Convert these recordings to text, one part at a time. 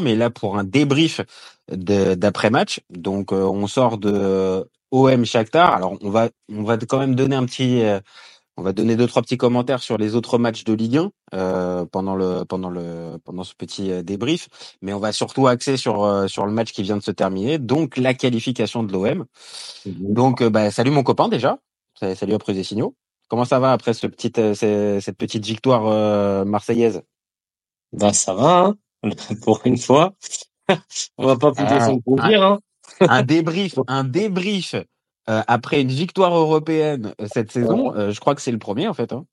mais là pour un débrief d'après match. Donc on sort de OM Shakhtar. Alors on va on va quand même donner un petit on va donner deux trois petits commentaires sur les autres matchs de Ligue 1 euh, pendant le pendant le pendant ce petit euh, débrief, mais on va surtout axer sur euh, sur le match qui vient de se terminer, donc la qualification de l'OM. Mhm. Donc bah salut mon copain déjà, salut après des signaux. Comment ça va après ce petit cette petite victoire marseillaise? Bah ça va hein pour une fois. on va pas plus ah, son plaisir hein. un débrief, un débrief euh, après une victoire européenne euh, cette saison, euh, je crois que c'est le premier en fait. Hein.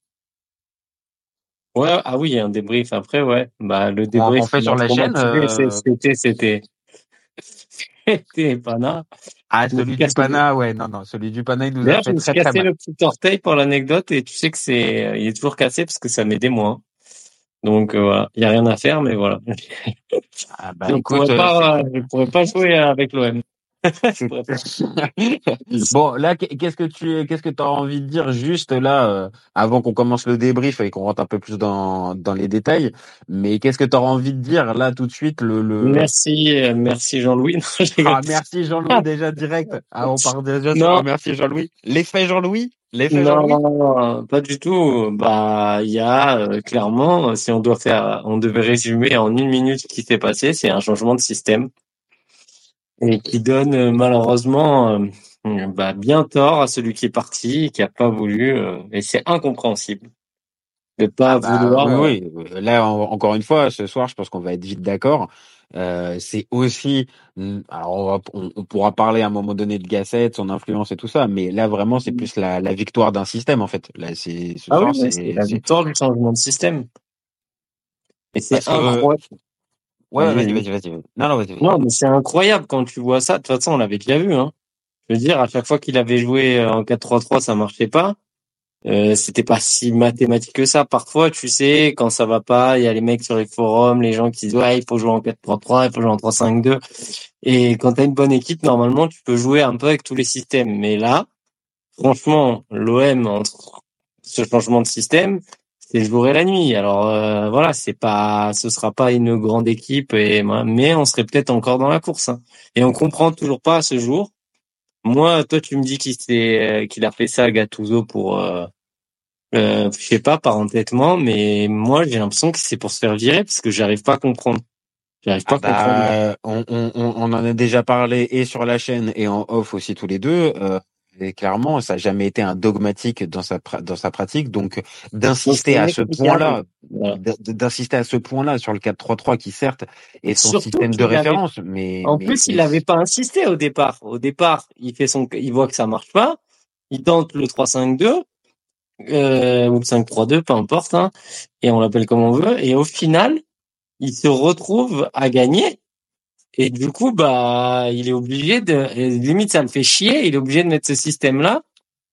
Ouais, ah oui, un débrief après, ouais. Bah le débrief. On fait sur la chaîne. C'était, c'était, c'était Pana. Ah, celui du Pana, ouais, non, non, celui du Pana, il nous a fait très, très cassé le petit orteil pour l'anecdote et tu sais que c'est, il est toujours cassé parce que ça met des mois. Donc voilà, il y a rien à faire, mais voilà. Ah bah, écoute, pas, je pourrais pas jouer avec l'OM. bon, là, qu'est-ce que tu, qu'est-ce que as envie de dire juste là, euh, avant qu'on commence le débrief et qu'on rentre un peu plus dans, dans les détails. Mais qu'est-ce que tu as envie de dire là tout de suite le, le... Merci, euh, merci Jean-Louis. ah, merci Jean-Louis déjà direct. Ah, on parle déjà. Non. merci Jean-Louis. L'effet Jean-Louis. L'effet Jean-Louis. Non, pas du tout. Bah, il y a euh, clairement, si on doit faire, on devait résumer en une minute ce qui s'est passé, c'est un changement de système et qui donne euh, malheureusement euh, bah, bien tort à celui qui est parti qui a pas voulu. Euh, et c'est incompréhensible de pas ah bah, vouloir. Oui, là encore une fois, ce soir, je pense qu'on va être vite d'accord. Euh, c'est aussi, alors on, on, pourra parler à un moment donné de Gasset, son influence et tout ça, mais là vraiment c'est plus la, la victoire d'un système en fait. Là c'est ah oui, c'est la victoire du changement de système. Et c'est incroyable. Ouais, vas-y, vas-y, vas-y. Non, non, vas-y. Non, mais c'est incroyable quand tu vois ça. De toute façon, on l'avait déjà vu. Hein. Je veux dire, à chaque fois qu'il avait joué euh, en 4-3-3, ça marchait pas. Euh, c'était pas si mathématique que ça. Parfois, tu sais, quand ça va pas, il y a les mecs sur les forums, les gens qui disent ouais, il faut jouer en 4-3-3, il faut jouer en 3-5-2. Et quand t'as une bonne équipe, normalement, tu peux jouer un peu avec tous les systèmes. Mais là, franchement, l'OM entre ce changement de système, c'est le jour et la nuit. Alors euh, voilà, c'est pas, ce sera pas une grande équipe, et, mais on serait peut-être encore dans la course. Hein. Et on comprend toujours pas à ce jour. Moi, toi, tu me dis qu'il s'est, qu'il a fait ça à Gattuso pour, euh, euh, je sais pas, par entêtement, mais moi, j'ai l'impression que c'est pour se faire virer parce que j'arrive pas à comprendre. J'arrive pas à ah comprendre. Bah, on, on, on, en a déjà parlé et sur la chaîne et en off aussi tous les deux. Euh, et clairement, ça n'a jamais été un dogmatique dans sa dans sa pratique. Donc d'insister à ce point-là, d'insister à ce point-là sur le 4-3-3 qui certes est son système de référence, mais en plus il n'avait pas insisté au départ. Au départ, il fait son, il voit que ça marche pas, il tente le 3-5-2 euh, ou le 5-3-2, peu importe, hein, et on l'appelle comme on veut. Et au final, il se retrouve à gagner et du coup, bah, il est obligé de, limite, ça le fait chier, il est obligé de mettre ce système-là.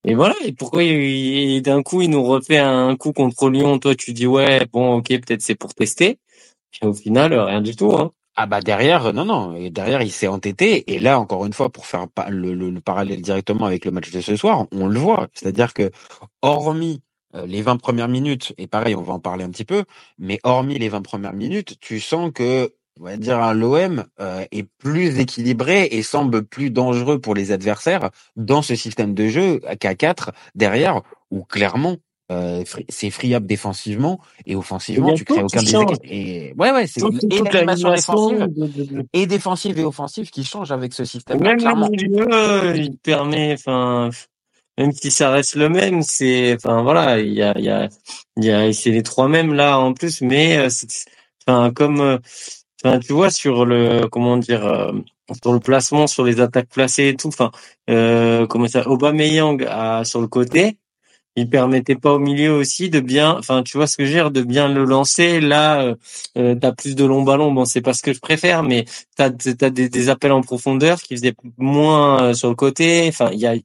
Et voilà. Et pourquoi d'un coup, il nous refait un coup contre Lyon? Toi, tu dis, ouais, bon, ok, peut-être c'est pour tester. Et au final, rien du tout, hein. Ah bah derrière, non, non, et derrière il s'est entêté. Et là, encore une fois, pour faire le, le, parallèle directement avec le match de ce soir, on le voit. C'est-à-dire que, hormis euh, les 20 premières minutes, et pareil, on va en parler un petit peu, mais hormis les 20 premières minutes, tu sens que on va dire l'OM euh, est plus équilibré et semble plus dangereux pour les adversaires dans ce système de jeu qu'à 4 derrière où clairement euh, c'est friable défensivement et offensivement tu crées aucun déséquilibre et ouais ouais c'est et l'animation défensive et défensive et offensive qui change avec ce système même le milieu il permet enfin même si ça reste le même c'est enfin voilà il y a il y a y a c'est les trois mêmes là en plus mais euh, enfin comme tu vois sur le comment dire euh, sur le placement, sur les attaques placées et tout. Enfin, euh, comment ça, Aubameyang à, sur le côté, il permettait pas au milieu aussi de bien. Enfin, tu vois ce que je veux dire, de bien le lancer. Là, euh, euh t'as plus de longs ballons. Bon, c'est pas ce que je préfère, mais t'as as des, des appels en profondeur qui faisaient moins euh, sur le côté. Enfin, il y a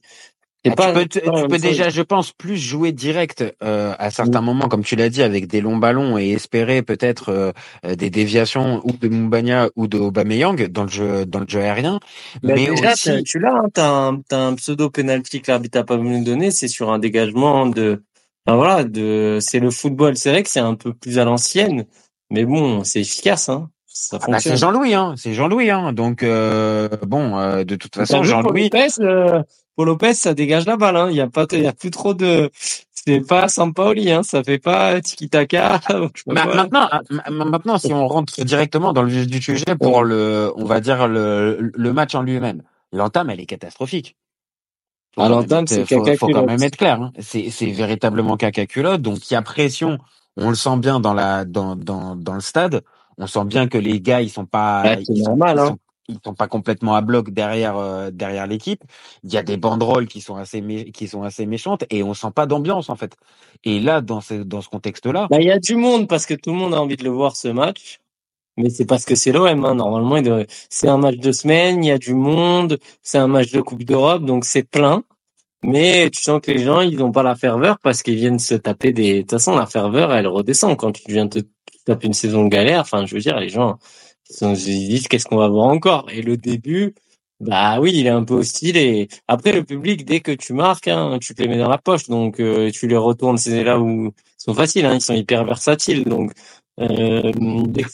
ah, tu peux, déjà, je pense, plus jouer direct euh, à certains moments, comme tu l'as dit, avec des longs ballons et espérer peut-être euh, euh, des déviations ou de Mumbanya ou de Aubameyang dans le jeu, dans le jeu aérien. Bah, mais déjà, aussi... tu l'as, hein, t'as un, as un pseudo penalty que l'arbitre a pas voulu donner, c'est sur un dégagement de, enfin voilà, de, c'est le football. C'est vrai que c'est un peu plus à l'ancienne, mais bon, c'est efficace, hein. ça Ah bah, c'est Jean-Louis, hein. C'est Jean-Louis, hein. Donc euh, bon, euh, de toute façon, Jean-Louis. Euh, Paul Lopez, ça dégage la balle, hein. Il y a pas, il y a plus trop de, c'est pas Sampaoli, hein. Ça fait pas Ma- quoi. Maintenant, ah, ma- ma- maintenant, si on rentre directement dans le vif du sujet pour le, on va dire le, le match en lui-même, l'entame, elle est catastrophique. Faut quand même l'entame, c'est faut, caca faut quand culotte. même être clair. Hein. C'est, c'est véritablement caca culotte. Donc il y a pression. On le sent bien dans la, dans, dans, dans le stade. On sent bien que les gars, ils sont pas, Ouais, c'est sont, normal, hein. Ils sont pas complètement à bloc derrière, euh, derrière l'équipe. Il y a des banderoles qui sont assez, qui sont assez méchantes et on sent pas d'ambiance en fait. Et là, dans ce, dans ce contexte-là, Bah, il y a du monde parce que tout le monde a envie de le voir ce match. Mais c'est parce que c'est l'OM, hein. Normalement, c'est un match de semaine, il y a du monde, c'est un match de Coupe d'Europe, donc c'est plein. Mais tu sens que les gens, ils n'ont pas la ferveur parce qu'ils viennent se taper des, de toute façon, la ferveur, elle redescend quand tu viens te taper une saison de galère. Enfin, je veux dire, les gens, ils, disent qu'est-ce qu'on va voir encore? Et le début, bah oui, il est un peu hostile et après le public, dès que tu marques, hein, tu te les mets dans la poche, donc euh, tu les retournes, c'est là où ils sont faciles, hein, ils sont hyper versatiles, donc euh, dès que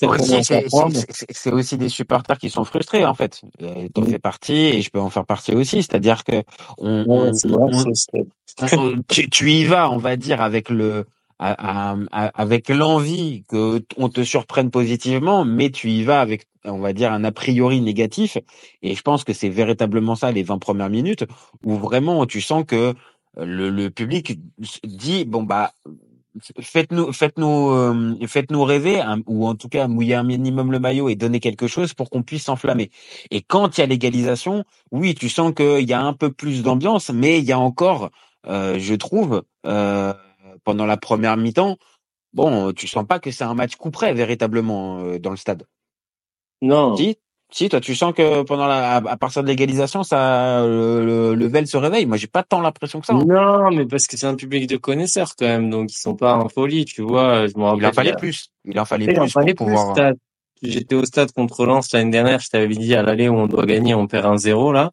c'est aussi des supporters qui sont frustrés en fait. Euh, T'en fais partie et je peux en faire partie aussi. C'est-à-dire que on, ouais, on- c'est vrai, on- c'est- on- tu, tu y vas, on va dire, avec le avec l'envie que on te surprenne positivement, mais tu y vas avec, on va dire, un a priori négatif. Et je pense que c'est véritablement ça les 20 premières minutes où vraiment tu sens que euh, le, le public dit bon bah faites-nous faites-nous euh, faites-nous rêver hein, ou en tout cas mouiller un minimum le maillot et donner quelque chose pour qu'on puisse s'enflammer. Et quand il y a l'égalisation, oui, tu sens qu'il y a un peu plus d'ambiance, mais il y a encore, euh, je trouve, euh, pendant la première mi-temps, bon, tu sens pas que c'est un match coup près véritablement euh, dans le stade. non, Si, si, toi, tu sens que pendant la, à partir de l'égalisation, ça, le, le, le Vel se réveille. Moi, j'ai pas tant l'impression que ça. hein. non, mais parce que c'est un public de connaisseurs quand même, donc ils sont pas en folie, tu vois. Je Il en fallait plus. Il en fallait plus pour pouvoir. T'as- J'étais au stade contre Lens l'année dernière, je t'avais dit à l'aller où on doit gagner, on perd un zéro là.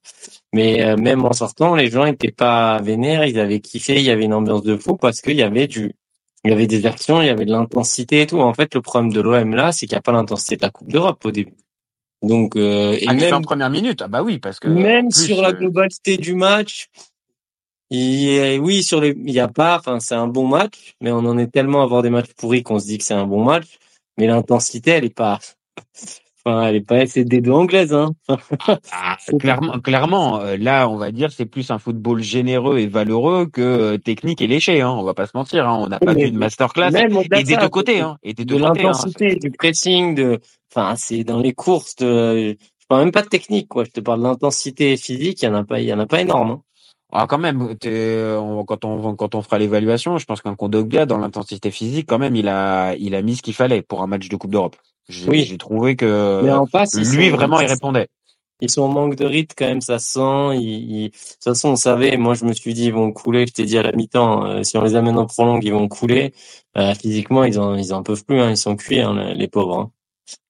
Mais euh, même en sortant, les gens étaient pas vénères, ils avaient kiffé, il y avait une ambiance de fou parce qu'il y avait du, il y avait des actions, il y avait de l'intensité et tout. En fait, le problème de l'OM là, c'est qu'il n'y a pas l'intensité de la Coupe d'Europe au début. Donc euh, et Ah, même 20 premières minutes, ah bah oui, parce que même en plus, sur la euh, globalité du match, oui sur les, il y a pas, enfin c'est un bon match, mais on en est tellement à avoir des matchs pourris qu'on se dit que c'est un bon match, mais l'intensité elle est pas, enfin elle est pas SCD2 anglaise hein. Ah, clairement, clairement, euh, là, on va dire, c'est plus un football généreux et valeureux que euh, technique et léché. Hein, on va pas se mentir. Hein, on n'a pas vu de masterclass et de des deux côtés. Hein, et des de deux. Hein. l'intensité, du pressing, de, enfin c'est dans les courses, de, je parle même pas de technique quoi, je te parle de l'intensité physique, il y en a pas, il y en a pas énorme. hein. Ah, quand même, t'es- on- quand on quand on fera l'évaluation, je pense qu'un Kondogbia dans l'intensité physique, quand même, il a il a mis ce qu'il fallait pour un match de Coupe d'Europe. J'ai Oui. j'ai trouvé Mais que en face, lui vraiment il répondait. Ils sont en manque de rythme quand même, ça se sent. Ils, ils- De toute façon, on savait. Moi, je me suis dit, ils vont couler. Je t'ai dit à la mi-temps, euh, si on les amène en prolongue, ils vont couler. Euh, physiquement, ils en, ils en peuvent plus. Hein, ils sont cuits, hein, les pauvres. Hein.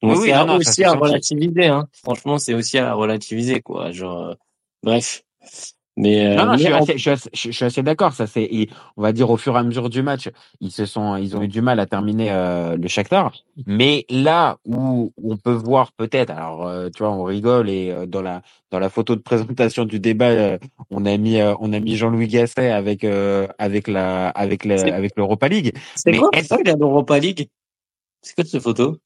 Donc Oui, c'est aussi à relativiser. Hein. Franchement, c'est aussi à relativiser, quoi. Genre, euh, bref. Mais, euh, Non, non, je mais suis en- assez, je suis assez, je suis assez d'accord. Ça c'est, on va dire au fur et à mesure du match, ils se sont, ils ont eu du mal à terminer euh, le Shakhtar. Mais là où on peut voir peut-être, alors euh, tu vois, on rigole et euh, dans la dans la photo de présentation du débat, euh, on a mis euh, on a mis Jean-Louis Gasset avec euh, avec la avec la, avec l'Europa League. c'est mais quoi est-ce- ça, l'Europa League? C'est quoi cette photo?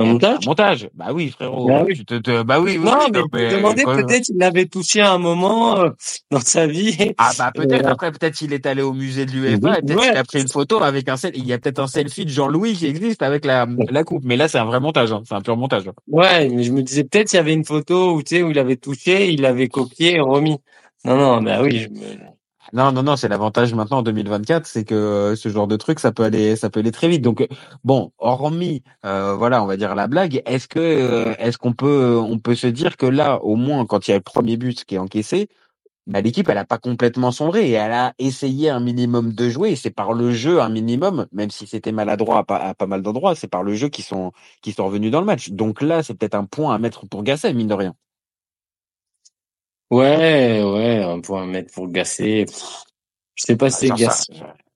Un Un montage montage. Bah oui, frérot. Bah oui. Tu te, te- bah oui, oui. Non, mais me demandais peut-être il l'avait touché à un moment euh, dans sa vie. Ah bah peut-être. Euh, Après peut-être il est allé au musée de l'UEFA et peut-être ouais. qu'il a pris une photo avec un sel. Il y a peut-être un selfie de Jean-Louis qui existe avec la la coupe. Mais là c'est un vrai montage. hein. C'est un pur montage. Ouais, mais je me disais peut-être il y avait une photo où tu sais où il avait touché, il l'avait copié et remis. Non, non, bah oui. Je me... Non non non. C'est l'avantage maintenant en 2024, c'est que euh, ce genre de truc ça peut aller ça peut aller très vite. Donc euh, bon, hormis euh, voilà, on va dire la blague. Est-ce que est-ce qu'on peut on peut se dire que là au moins quand il y a le premier but qui est encaissé. Bah, l'équipe, elle a pas complètement sombré et elle a essayé un minimum de jouer. Et c'est par le jeu un minimum, même si c'était maladroit à pas, à pas mal d'endroits, c'est par le jeu qui sont qui sont revenus dans le match. Donc là, c'est peut-être un point à mettre pour Gasset, mine de rien. Ouais, ouais, un point à mettre pour Gasset. Pff, Je sais pas si c'est J'en sais- Gasset.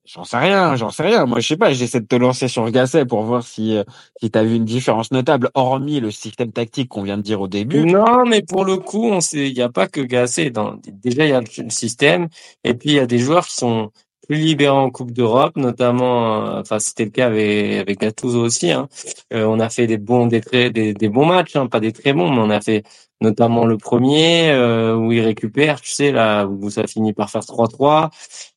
J'en sais rien, j'en sais rien. Moi, je sais pas. J'essaie de te lancer sur Gasset pour voir si euh, si t'as vu une différence notable, hormis le système tactique qu'on vient de dire au début. Non, mais pour le coup, on sait, il y a pas que. Dans, déjà, il y a le système, et puis il y a des joueurs qui sont plus libérés en Coupe d'Europe, notamment. euh, Enfin, c'était le cas avec avec Gattuso aussi. Hein. Euh, on a fait des bons, des très, des, des bons matchs, hein, pas des très bons, mais on a fait notamment le premier euh, où il récupère, tu sais là où ça finit par faire 3-3.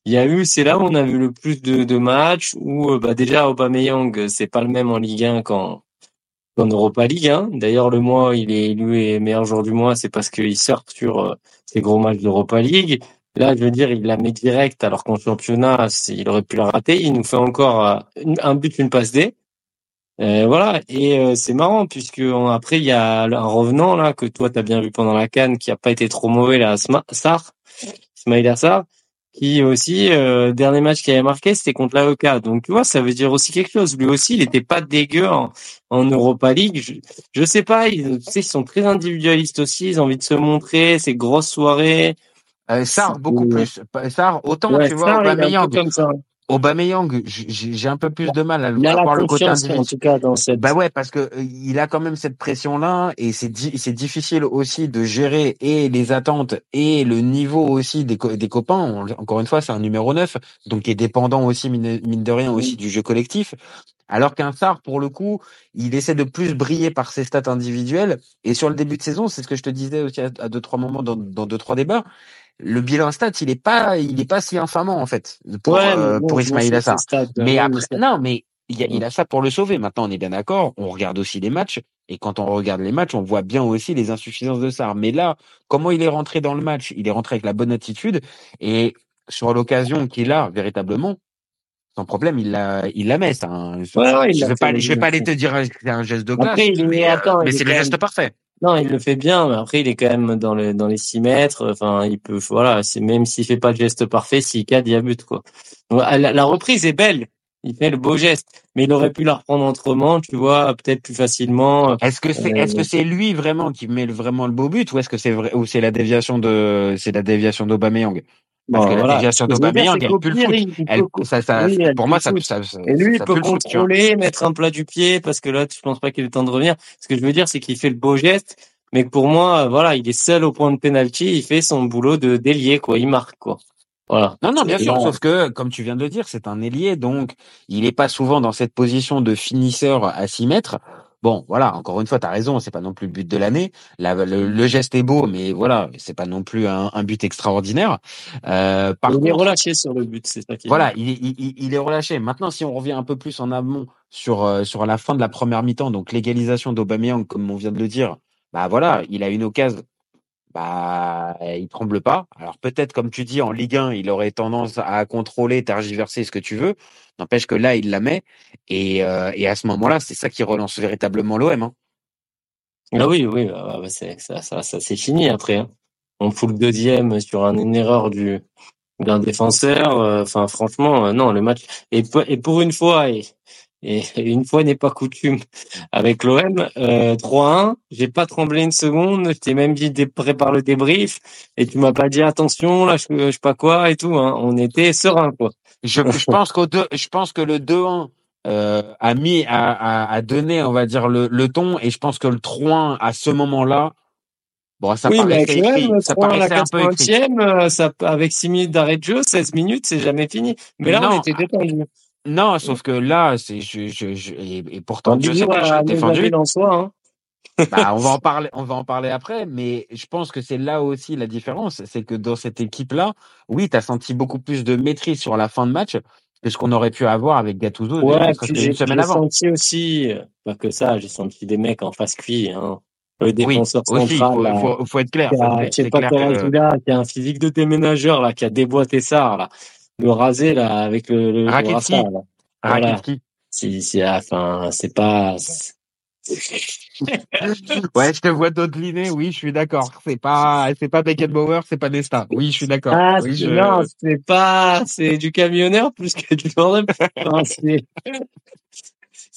Il y a eu, c'est là où on a vu le plus de, de matchs où euh, bah déjà Aubameyang, c'est pas le même en Ligue 1 qu'en qu'en Europa League. Hein. D'ailleurs le mois il est élu meilleur joueur du mois, c'est parce qu'il sort sur euh, ces gros matchs d'Europa League. Là, je veux dire, il la met direct, alors qu'en championnat, il aurait pu la rater. Il nous fait encore euh, un but, une passe D. Euh, voilà, et euh, c'est marrant puisque après il y a un revenant là que toi t'as bien vu pendant la canne qui a pas été trop mauvais là, Sma- Sarr, Ismail Sarr, qui aussi euh, dernier match qu'il avait marqué c'était contre l'AEK. Donc tu vois, ça veut dire aussi quelque chose. Lui aussi, il était pas dégueu en, en Europa League. Je, je sais pas, ils, tu sais, ils sont très individualistes aussi. Ils ont envie de se montrer, ces grosses soirées. Euh, Sarr, beaucoup plus. Pas- Sarr, autant Ouais, tu vois, Sarr, Aubameyang. Aubameyang, j'ai un peu plus de mal à le voir le côté en tout cas dans cette. Bah ouais, parce que euh, il a quand même cette pression-là et c'est di- c'est difficile aussi de gérer et les attentes et le niveau aussi des, co- des copains. Encore une fois, c'est un numéro 9, donc qui est dépendant aussi mine, mine de rien aussi du jeu collectif. Alors qu'un Sarr, pour le coup, il essaie de plus briller par ses stats individuelles. Et sur le début de saison, c'est ce que je te disais aussi à, à deux trois moments dans, dans deux trois débats. Le bilan stat, il est pas, il est pas si infamant en fait pour Ouais, euh, bon, pour Ismail Assar. stats. Mais Ouais, après, ça- non, mais il, y a, il a ça pour le sauver. Maintenant, on est bien d'accord. On regarde aussi les matchs. Et quand on regarde les matchs, on voit bien aussi les insuffisances de Sarr. Mais là, comment il est rentré dans le match? Il est rentré avec la bonne attitude. Et sur l'occasion qu'il a, véritablement, sans problème, il la, il la met. Ouais, ouais, il je l'a vais pas, je vais aller te dire que c'est un geste de classe. Après, mais, euh, mais c'est le geste parfait. Non, il le fait bien, mais après, il est quand même dans le dans les 6 mètres. Enfin, il peut, voilà, c'est même s'il fait pas de geste parfait, s'il cadre, il y a but, quoi. La, la reprise est belle. Il fait le beau geste, mais il aurait pu la reprendre autrement, tu vois, peut-être plus facilement. Est-ce que c'est, Euh, est-ce que c'est lui vraiment qui met le- vraiment le beau but ou est-ce que c'est vrai, ou c'est la déviation de, c'est la déviation d'Aubameyang? Parce Bon, que la déviation d'Aubameyang, elle pue le foot. ça, ça, oui, elle pour pue moi, le ça, foot. ça, ça, Et lui, il peut foot, contrôler, mettre un plat du pied, parce que là, je pense pas qu'il ait le temps de revenir. Ce que je veux dire, c'est qu'il fait le beau geste, mais pour moi, euh, voilà, il est seul au point de penalty, il fait son boulot de délier, quoi. Il marque, quoi. Voilà. Non, non, bien Et sûr, sauf que, comme tu viens de le dire, c'est un ailier, donc il est pas souvent dans cette position de finisseur à 6 mètres. Bon, voilà, encore une fois, t'as raison, c'est pas non plus le but de l'année. La- Le, le geste est beau, mais voilà, c'est pas non plus un, un but extraordinaire. Euh, par il est contre, relâché sur le but, c'est ça qui est Voilà, il, est- il, il- il est relâché. Maintenant, si on revient un peu plus en amont sur euh, sur la fin de la première mi-temps, donc l'égalisation d'Aubameyang, comme on vient de le dire, bah voilà, il a une occasion, bah il tremble pas. Alors peut-être, comme tu dis, en Ligue 1, il aurait tendance à contrôler, tergiverser ce que tu veux. N'empêche que là, il la met et euh, et à ce moment-là, c'est ça qui relance véritablement l'OM. Hein. Ah oui, oui, bah, bah, c'est, ça, ça, c'est fini après. Hein. On fout le deuxième sur un- une erreur du d'un défenseur. euh, Enfin, franchement, euh, non, le match. Et, et pour une fois, et, et une fois n'est pas coutume, avec l'OM, euh, 3-1, j'ai pas tremblé une seconde. Je t'ai même dit prépare le débrief, et tu m'as pas dit attention, là, je, je sais pas quoi et tout. Hein. On était serein, quoi. Je, je pense qu'au deux, je pense que le 2-1 euh, a mis a, a, a donné, on va dire le, le ton, et je pense que le 3-1 à ce moment-là, bon, ça oui, mais avec paraissait écrit, ça 3 à la paraissait un peu écrit. 80e, euh, ça, avec 6 minutes d'arrêt de jeu, 16 minutes, c'est jamais fini. Mais là, on était détendu. Non, sauf que là, c'est je, je, je et, et pourtant Dieu sait que je défendu. en soi, hein. Bah, on va en parler, on va en parler après, mais je pense que c'est là aussi la différence, c'est que dans cette équipe-là, oui, tu as senti beaucoup plus de maîtrise sur la fin de match que ce qu'on aurait pu avoir avec Gattuso Ouais, j'ai senti aussi, pas que ça, j'ai senti des mecs en face cuit, hein. Le Oui, défenseur aussi, central, faut, là, faut, faut être clair. a, que qui a un physique de déménageur, là, qui a déboîté ça, là. Le rasé, là, avec le, le, le Rakitski, brassard, là. Voilà. Rakitski. C'est, c'est, enfin, c'est pas, Ouais, je te vois dodeliner, oui, je suis d'accord. C'est pas, c'est pas Beckenbauer, c'est pas Nesta. Oui, je suis d'accord. Ah, Oui, c'est- je... non, c'est pas, c'est du camionneur plus que du gendarme.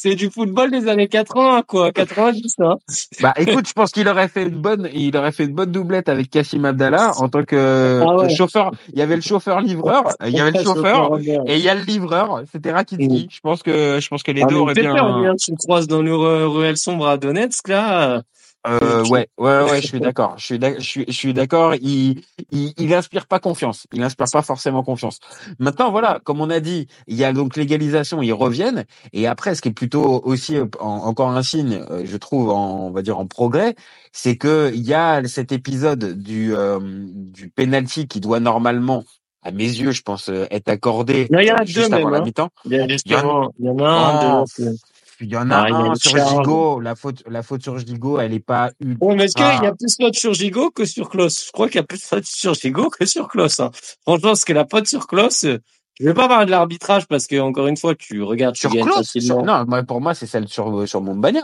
C'est, du football des années 80, quoi, 90, hein. Bah, écoute, je pense qu'il aurait fait une bonne, il aurait fait une bonne doublette avec Kassim Abdallah en tant que, Ah ouais. que chauffeur. Il y avait le chauffeur-livreur, il y avait le chauffeur et il y a le livreur. C'était Rakitski. Je pense que, je pense que les Ah, deux auraient bien. peur, bien, tu le croises dans le ru- ruelle sombre à Donetsk, là. Euh, ouais, ouais, ouais, je suis d'accord. Je suis, je suis, je suis d'accord. Il, il, il inspire pas confiance. Il inspire pas forcément confiance. Maintenant, voilà, comme on a dit, il y a donc légalisation. Ils reviennent. Et après, ce qui est plutôt aussi euh, en- encore un signe, euh, je trouve, en, on va dire en progrès, c'est que il y a cet épisode du euh, du penalty qui doit normalement, à mes yeux, je pense, euh, être accordé Il y en a deux juste avant même, la hein. mi-temps. Il y a il y en a un, Oh, deux. Il y en a Ah, a sur charge. Gigot. La faute, la faute sur Gigot, elle est pas Bon, mais est-ce qu'il Ah. y a plus de fautes sur Gigot que sur Klaus? Je crois qu'il y a plus de fautes sur Gigot que sur Klaus. Hein. Franchement, ce que la faute sur Klaus, euh, je vais pas parler de l'arbitrage parce que encore une fois, tu regardes, tu Sur Klaus sur- Non, moi, pour moi, c'est celle sur, sur Montbagna.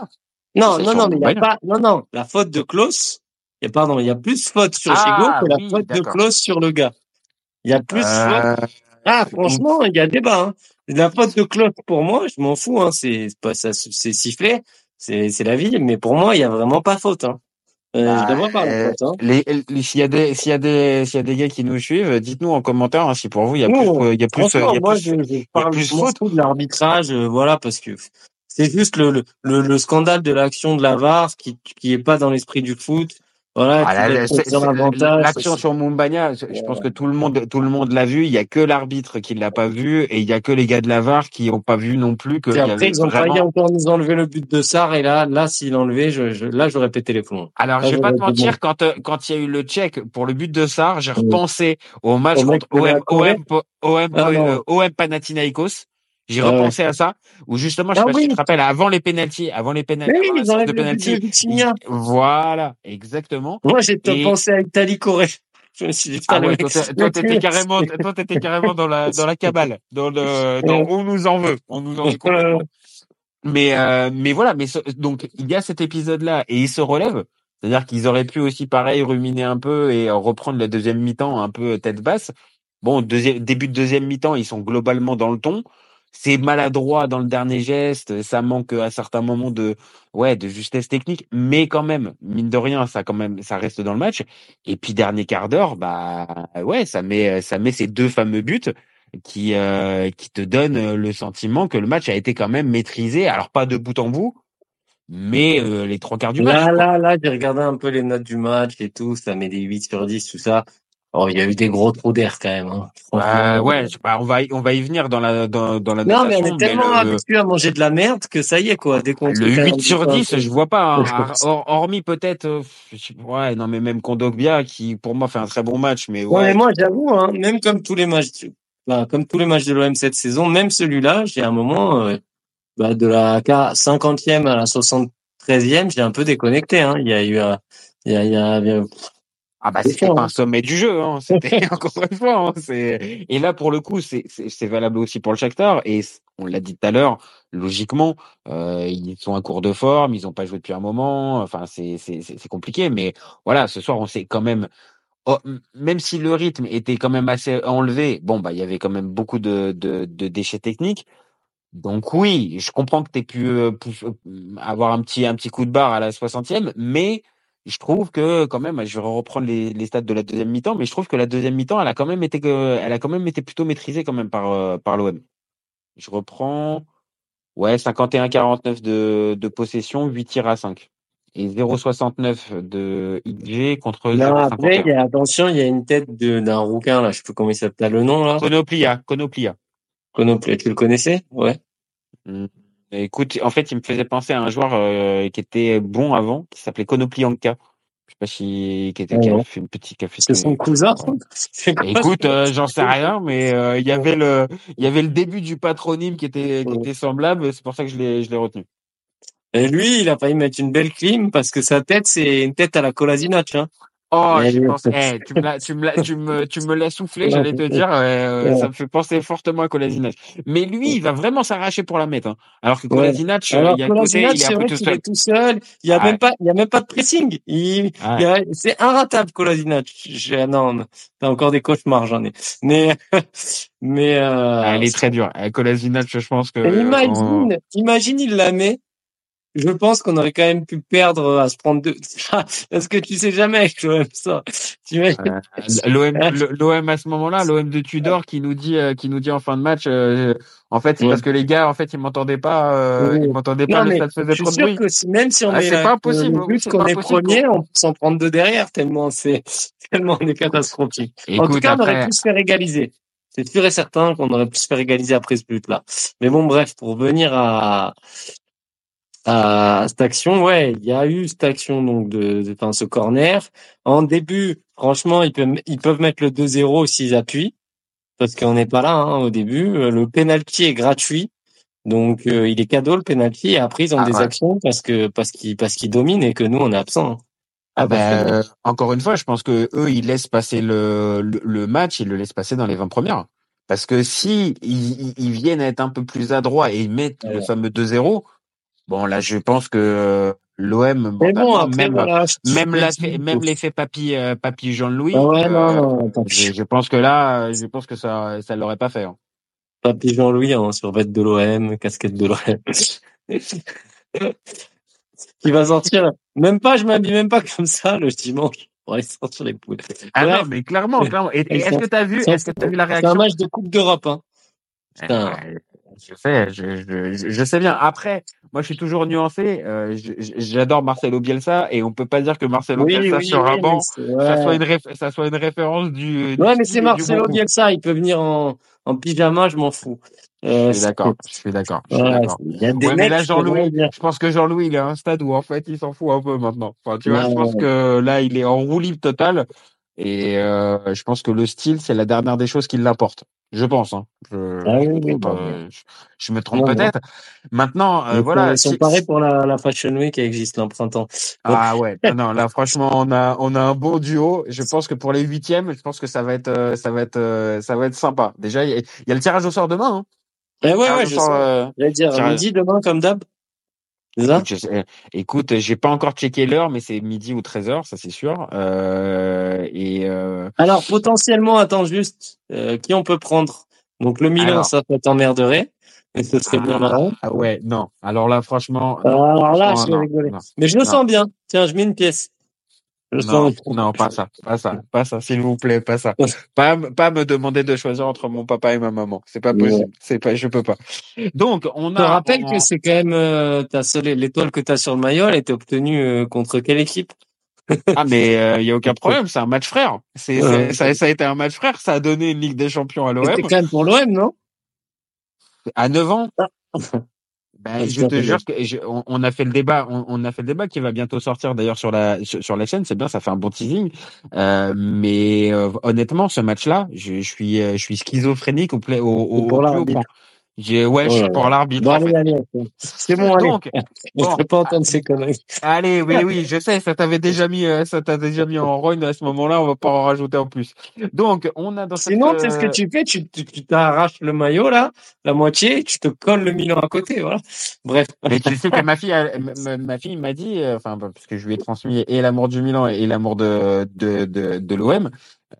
Non, non, non, mais il y a pas, non, non, la faute de Klaus, il y a, pardon, il y a plus de fautes sur Ah, Gigot que la oui, faute de. Klaus sur le gars. Il y a plus de. Euh, Ah, franchement, il y a débat, hein. La faute de Klaus, pour moi, je m'en fous, hein. C'est pas, ça, c'est sifflé. C'est, c'est la vie, mais pour moi, il y a vraiment pas faute, hein. Euh, Bah, je pas euh, faute, hein. les, les- s'il y a des, s'il y a des, s'il y a des gars qui nous suivent, dites-nous en commentaire hein, si pour vous il y a plus, Non, euh, il y a plus, il y a moi, plus- je, je parle plus faute. de l'arbitrage, euh, voilà, parce que c'est juste le, le, le, le scandale de l'action de la VAR qui, qui est pas dans l'esprit du foot. Voilà, Ah. L'action sur Montbagna, je je pense que tout le monde, tout le monde l'a vu. Il y a que l'arbitre qui l'a pas vu et il y a que les gars de la VAR qui ont pas vu non plus que. Après, avait ils ont vraiment... failli encore nous enlever le but de Sarr, et là, là, s'il enlevait, je, je, là, j'aurais pété les plombs. Alors, Ah, je vais pas te mentir, quand euh, quand il y a eu le check pour le but de Sarr, j'ai Mhm. repensé au match contre OM, OM, OM, Ah, OM Panathinaikos. J'ai Ah, repensé à ça, où justement, je sais Ah pas si tu te rappelles, avant les pénalties, avant les pénalties, oui, avant de pénalty, voilà, exactement. Moi, j'ai Et- pensé à Italie-Corée. Ah ouais, toi, t'étais carrément, toi, t'étais carrément dans la, dans la cabale, dans le, dans, on nous en veut, on nous en veut. Mais, euh, mais voilà, mais ce- donc, il y a cet épisode-là et ils se relèvent. C'est-à-dire qu'ils auraient pu aussi, pareil, ruminer un peu et reprendre la deuxième mi-temps un peu tête basse. Bon, deuxième, début de deuxième mi-temps, ils sont globalement dans le ton. C'est maladroit dans le dernier geste, ça manque à certains moments de, ouais, de justesse technique, mais quand même, mine de rien, ça quand même, ça reste dans le match. Et puis dernier quart d'heure, bah, ouais, ça met, ça met ces deux fameux buts qui, euh, qui te donnent le sentiment que le match a été quand même maîtrisé. Alors pas de bout en bout, mais euh, les trois quarts du match. Là, là, là, j'ai regardé un peu les notes du match et tout, ça met des 8 sur 10, tout ça. Oh, il y a eu des gros trous d'air quand même. Hein. Ouais, Franchement. ouais, pas, on va, y- on va y venir dans la, dans, dans la Non, mais on est tellement le, habitué à manger de la merde que ça y est, quoi. Dès qu'on le trouve un 8 sur petit 10, peu- je vois pas, hein, hor- hormis peut-être, euh, ouais, non, mais même Kondogbia, qui pour moi fait un très bon match, mais Ouais, mais moi, j'avoue, hein, même comme tous les matchs, comme tous les matchs de l'OM cette saison, même celui-là, j'ai un moment, euh, bah, de la 50e à la 73e, j'ai un peu déconnecté, hein. Il y a eu, euh, il y a, il y a, il y a- Ah bah C'est c'était pas hein. un sommet du jeu, hein. C'était encore une fois. Hein. Et là pour le coup c'est c'est valable aussi pour le Shakhtar et on l'a dit tout à l'heure. Logiquement, euh, ils sont à court de forme, ils ont pas joué depuis un moment. Enfin c'est c'est c'est compliqué, mais voilà ce soir on s'est quand même oh, même si le rythme était quand même assez enlevé. Bon bah il y avait quand même beaucoup de de, de déchets techniques. Donc oui, je comprends que tu aies pu euh, euh, avoir un petit un petit coup de barre à la 60e, mais je trouve que quand même, je vais reprendre les, les stats de la deuxième mi-temps, mais je trouve que la deuxième mi-temps, elle a quand même été elle a quand même été plutôt maîtrisée quand même par euh, par l'OM. Je reprends, ouais, 51-49 de de possession, 8 tirs à 5 et 0,69 de XG contre Là, après, il 0,51. y a, attention, il y a une tête de, d'un rouquin, là, je sais plus comment il s'appelle le nom, là. Konoplia, Konoplia. Konoplia, tu le connaissais? Ouais. Hmm. Écoute, en fait, il me faisait penser à un joueur euh, qui était bon avant, qui s'appelait Konoplianka. Je sais pas si qui, était, qui fait une petite fait C'est son cousin? Écoute, euh, j'en sais rien, mais euh, il y avait le, il y avait le début du patronyme qui était, qui était semblable. C'est pour ça que je l'ai, je l'ai retenu. Et lui, il a failli mettre une belle clim parce que sa tête, c'est une tête à la Kolasinac, hein. Oh, je pense, eh, tu me l'as, tu me l'as, tu me, tu me l'as soufflé, j'allais te dire, euh, ça me fait penser fortement à Kolasinac. Mais lui, il va vraiment s'arracher pour la mettre, hein. Alors que. Kolasinac, euh, Alors il est à côté, il est peu vrai tout seul. est tout seul. Il y a Ouais. même pas, il y a même pas de pressing. Il, Ouais. il y a- c'est inratable Kolasinac. Je- Non, non, t'as encore des cauchemars, j'en ai. Mais, mais euh, Ah, elle est très dure. Eh, Kolasinac, je pense que, on- imagine, imagine il la met. Je pense qu'on aurait quand même pu perdre à se prendre deux. Parce que tu sais jamais avec l'OM ça. Euh, l'OM, à ce moment-là, l'OM de Tudor qui nous dit, euh, qui nous dit en fin de match, euh, en fait, c'est Ouais. parce que les gars, en fait, ils m'entendaient pas, euh, ils m'entendaient pas, Non, mais je faisait suis trop de sûr bruit. que si- même si on Ah, c'est la- pas qu'on est premier, on peut s'en prendre deux derrière tellement c'est tellement on est catastrophique. en tout cas, on aurait pu se faire égaliser. C'est sûr et certain qu'on aurait pu se faire égaliser après ce but-là. Mais bon, bref, pour revenir à, à cette action, ouais, il y a eu cette action donc de, de enfin, ce corner. En début, franchement, ils peuvent ils peuvent mettre le 2-0 s'ils appuient, parce qu'on n'est pas là hein, au début. Euh, Le penalty est gratuit, donc euh, il est cadeau le penalty. Et après, ils ont Ah, des ouais. actions parce que parce qu'ils parce qu'ils dominent et que nous on est absent. Ah ben, euh, encore une fois, je pense que eux, ils laissent passer le, le, le match, ils le laissent passer dans les 20 premières. Parce que si ils, viennent être un peu plus adroits et ils mettent le fameux 2-0, bon là, je pense que euh, l'OM, Mais bon, après même voilà, même même l'effet papy euh, papy Jean-Louis, Ah ouais, non, euh, non, je, je pense que là, je pense que ça ça l'aurait pas fait. hein. Papy Jean-Louis en survêt de l'OM, casquette de l'OM. Qui va sortir. Même pas, je m'habille même pas comme ça le dimanche pour aller sortir les poules. Ah Bref, non, mais clairement, clairement. Et, et est-ce que t'as vu, est-ce que t'as vu la C'est un réaction? match de Coupe d'Europe, hein. Putain. Je sais, je, je, je sais bien. Après, moi, je suis toujours nuancé. Euh, J'adore Marcelo Bielsa et on peut pas dire que Marcelo Oui, Bielsa oui, sur un banc, ça soit une réf- ça soit une référence du. du Ouais, mais c'est Marcelo bon. Bielsa, il peut venir en, en pyjama, je m'en fous. Euh, Je suis d'accord. Je suis d'accord. Je suis Ouais, d'accord. il y a des Ouais, mais là, Jean-Louis, je pense que Jean-Louis, il est à un stade où, en fait, il s'en fout un peu maintenant. Enfin, tu vois, je pense que là, il est en roue libre totale. Et euh, je pense que le style, c'est la dernière des choses qui l'importe. Je pense. Hein. Je, Ah oui, je, oui, trompe, bon, euh, je, je me trompe peut-être. Maintenant, euh, Ils voilà. sont si- parés pour la, la Fashion Week qui existe là, en printemps. Ah ouais, non, là franchement on a on a un bon duo. Je pense que pour les huitièmes, je pense que ça va être euh, ça va être euh, ça va être sympa. Déjà il y, a- il y a le tirage au sort demain. Hein. Eh ouais, ouais, je sort, sais. euh, dire, tirage- midi demain, comme d'hab. C'est ça? écoute, je sais- écoute, j'ai pas encore checké l'heure, mais c'est midi ou 13 heures, ça c'est sûr. Euh, et euh, Alors, potentiellement, attends juste, euh, qui on peut prendre? Donc, le Milan, Alors. ça peut t'emmerderait. Mais ce serait bien marrant. ah ouais, non. Alors là franchement, non, alors là, franchement, je vais rigoler. non. Mais je le sens bien. Tiens, je mets une pièce. Je Non, pas ça, pas ça, pas ça, s'il vous plaît, pas ça. Pas, pas me demander de choisir entre mon papa et ma maman. C'est pas possible. C'est pas, je peux pas. Donc, on Je te a. rappelle on- que c'est quand même euh, ta seule l'étoile que tu as sur le maillot, elle était obtenue euh, contre quelle équipe? Ah, mais il y a aucun problème. C'est un match frère. C'est, Ouais. ça, ça a été un match frère. Ça a donné une Ligue des Champions à l'OM C'était quand même pour l'OM, non? À 9 ans. Ah. Ben, Ah, je te jure que je- on, on a fait le débat, on, on a fait le débat qui va bientôt sortir d'ailleurs sur la sur, sur la chaîne. C'est bien, ça fait un bon teasing. Euh, mais euh, honnêtement, ce match-là, je, je suis euh, je suis schizophrénique au, play- au, au, pour au plus haut point. J'ai ouais, je Oh suis là pour l'arbitre. Bon, allez, fait. allez, allez. c'est bon, allez. Donc, Je ne peux pas entendre ces conneries. allez, oui, oui, je sais, ça t'avait déjà mis, euh, ça t'a déjà mis en rogne à ce moment-là. On va pas en rajouter en plus. Donc, on a dans cette, Sinon, tu sais ce que euh, tu fais, tu tu t'arraches le maillot là, la moitié, tu te colles le Milan à côté, voilà. Bref. Mais tu sais que ma fille, ma, fille m'a dit, euh, enfin, parce que je lui ai transmis et l'amour du Milan et l'amour de de de, de l'OM. Elle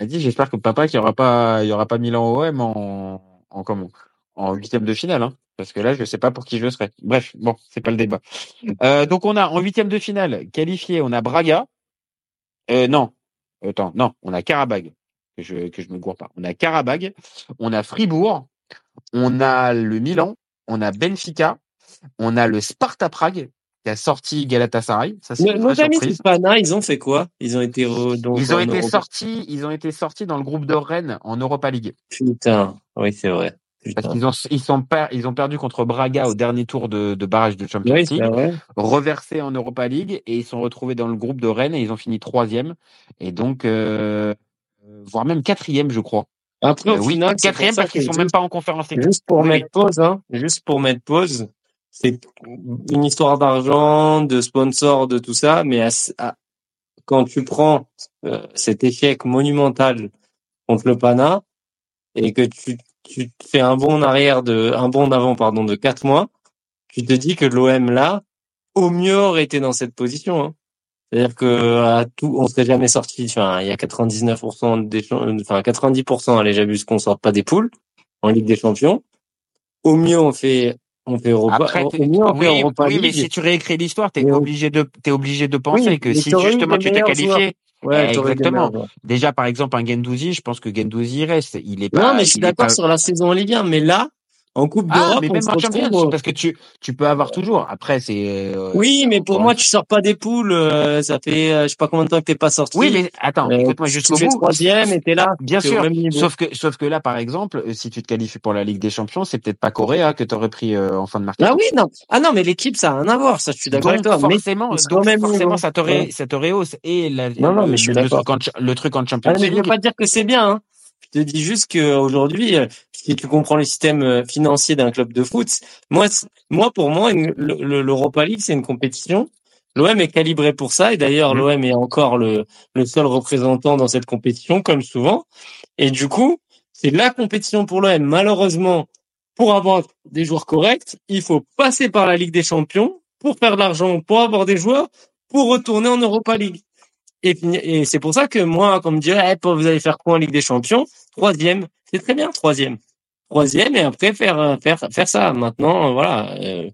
m'a dit, j'espère que papa qu'il y aura pas, il y aura pas Milan OM en en comment, en huitième de finale, hein, parce que là, je sais pas pour qui je serai. Bref, bon, c'est pas le débat. Euh, donc on a en huitième de finale qualifié, on a Braga. Euh, non, attends, non, on a Karabag. Que je que je me gourre pas. On a Karabag, on a Fribourg, on a le Milan, on a Benfica, on a le Sparta Prague qui a sorti Galatasaray. Ça c'est Nos, amis. Tispana, ils ont fait quoi? Ils ont été re- donc Ils ont été Europe. sortis, ils ont été sortis dans le groupe de Rennes en Europa League Putain, oui, c'est vrai. Parce qu'ils ont ils sont per- ils ont perdu contre Braga au dernier tour de, de barrage de Champions Oui, League, reversés en Europa League et ils sont retrouvés dans le groupe de Rennes et ils ont fini troisième et donc euh, voire même quatrième je crois. Après, au Euh, oui, final, quatrième parce qu'ils sont même pas en conférence. Juste pour Oui, mettre pause, hein, juste pour mettre pause, c'est une histoire d'argent, de sponsor, de tout ça, mais à, à- quand tu prends euh, cet échec monumental contre le Pana et que tu, tu fais un bond en arrière de un bond d'avant pardon de quatre mois, tu te dis que l'OM là, au mieux aurait été dans cette position. Hein. C'est-à-dire que à tout, on serait jamais sorti. Enfin, il y a 99% des, enfin 90%, allez, j'abuse qu'on sorte pas des poules en Ligue des Champions. Au mieux, on fait on fait Europa. Après, au mieux, on fait oui, Europa oui, mais si tu réécris l'histoire, t'es obligé de, t'es obligé de penser Oui, que si justement tu t'es joueurs. Ouais, Eh, exactement. déjà par exemple un Gendouzi, je pense que Gendouzi reste. Il est pas. Non, mais je suis d'accord pas- sur la saison en Ligue 1, mais là, en Coupe Ah, d'Europe, mais on même se en retrouve. Euh, parce que tu, tu peux avoir toujours. Après, c'est. euh, Oui, mais pour moi, tu sors pas des poules. euh, ça fait, euh, je sais pas combien de temps que t'es pas sorti. Oui, mais attends, écoute-moi jusqu'au bout. troisième et t'es là. Bien sûr. Sauf que, sauf que là, par exemple, euh, si tu te qualifies pour la Ligue des Champions, c'est peut-être pas Correa que t'aurais pris euh, en fin de mercato. Ah oui, non. Ah non, mais l'équipe, ça a rien à voir. Ça, je suis d'accord avec toi. Mais forcément, donc même forcément, ça te, ré, ça te rehausse et la, Non, non, le, mais je suis le, d'accord. truc en, le truc en Champions Ah, mais je veux pas dire que c'est bien. Hein. Je te dis juste que aujourd'hui, euh, si tu comprends le système euh, financier d'un club de foot, moi, moi pour moi, l'Europa League, c'est une compétition. L'OM est calibré pour ça, et d'ailleurs, Mhm. l'OM est encore le, le seul représentant dans cette compétition, comme souvent. Et du coup, c'est la compétition pour l'OM. Malheureusement, pour avoir des joueurs corrects, il faut passer par la Ligue des Champions pour faire de l'argent, pour avoir des joueurs, pour retourner en Europa League. Et, c'est pour ça que moi, quand on me dit, eh, vous allez faire quoi en Ligue des Champions? Troisième, c'est très bien, troisième. Troisième, et après faire euh, faire faire ça. Maintenant, euh, voilà. euh,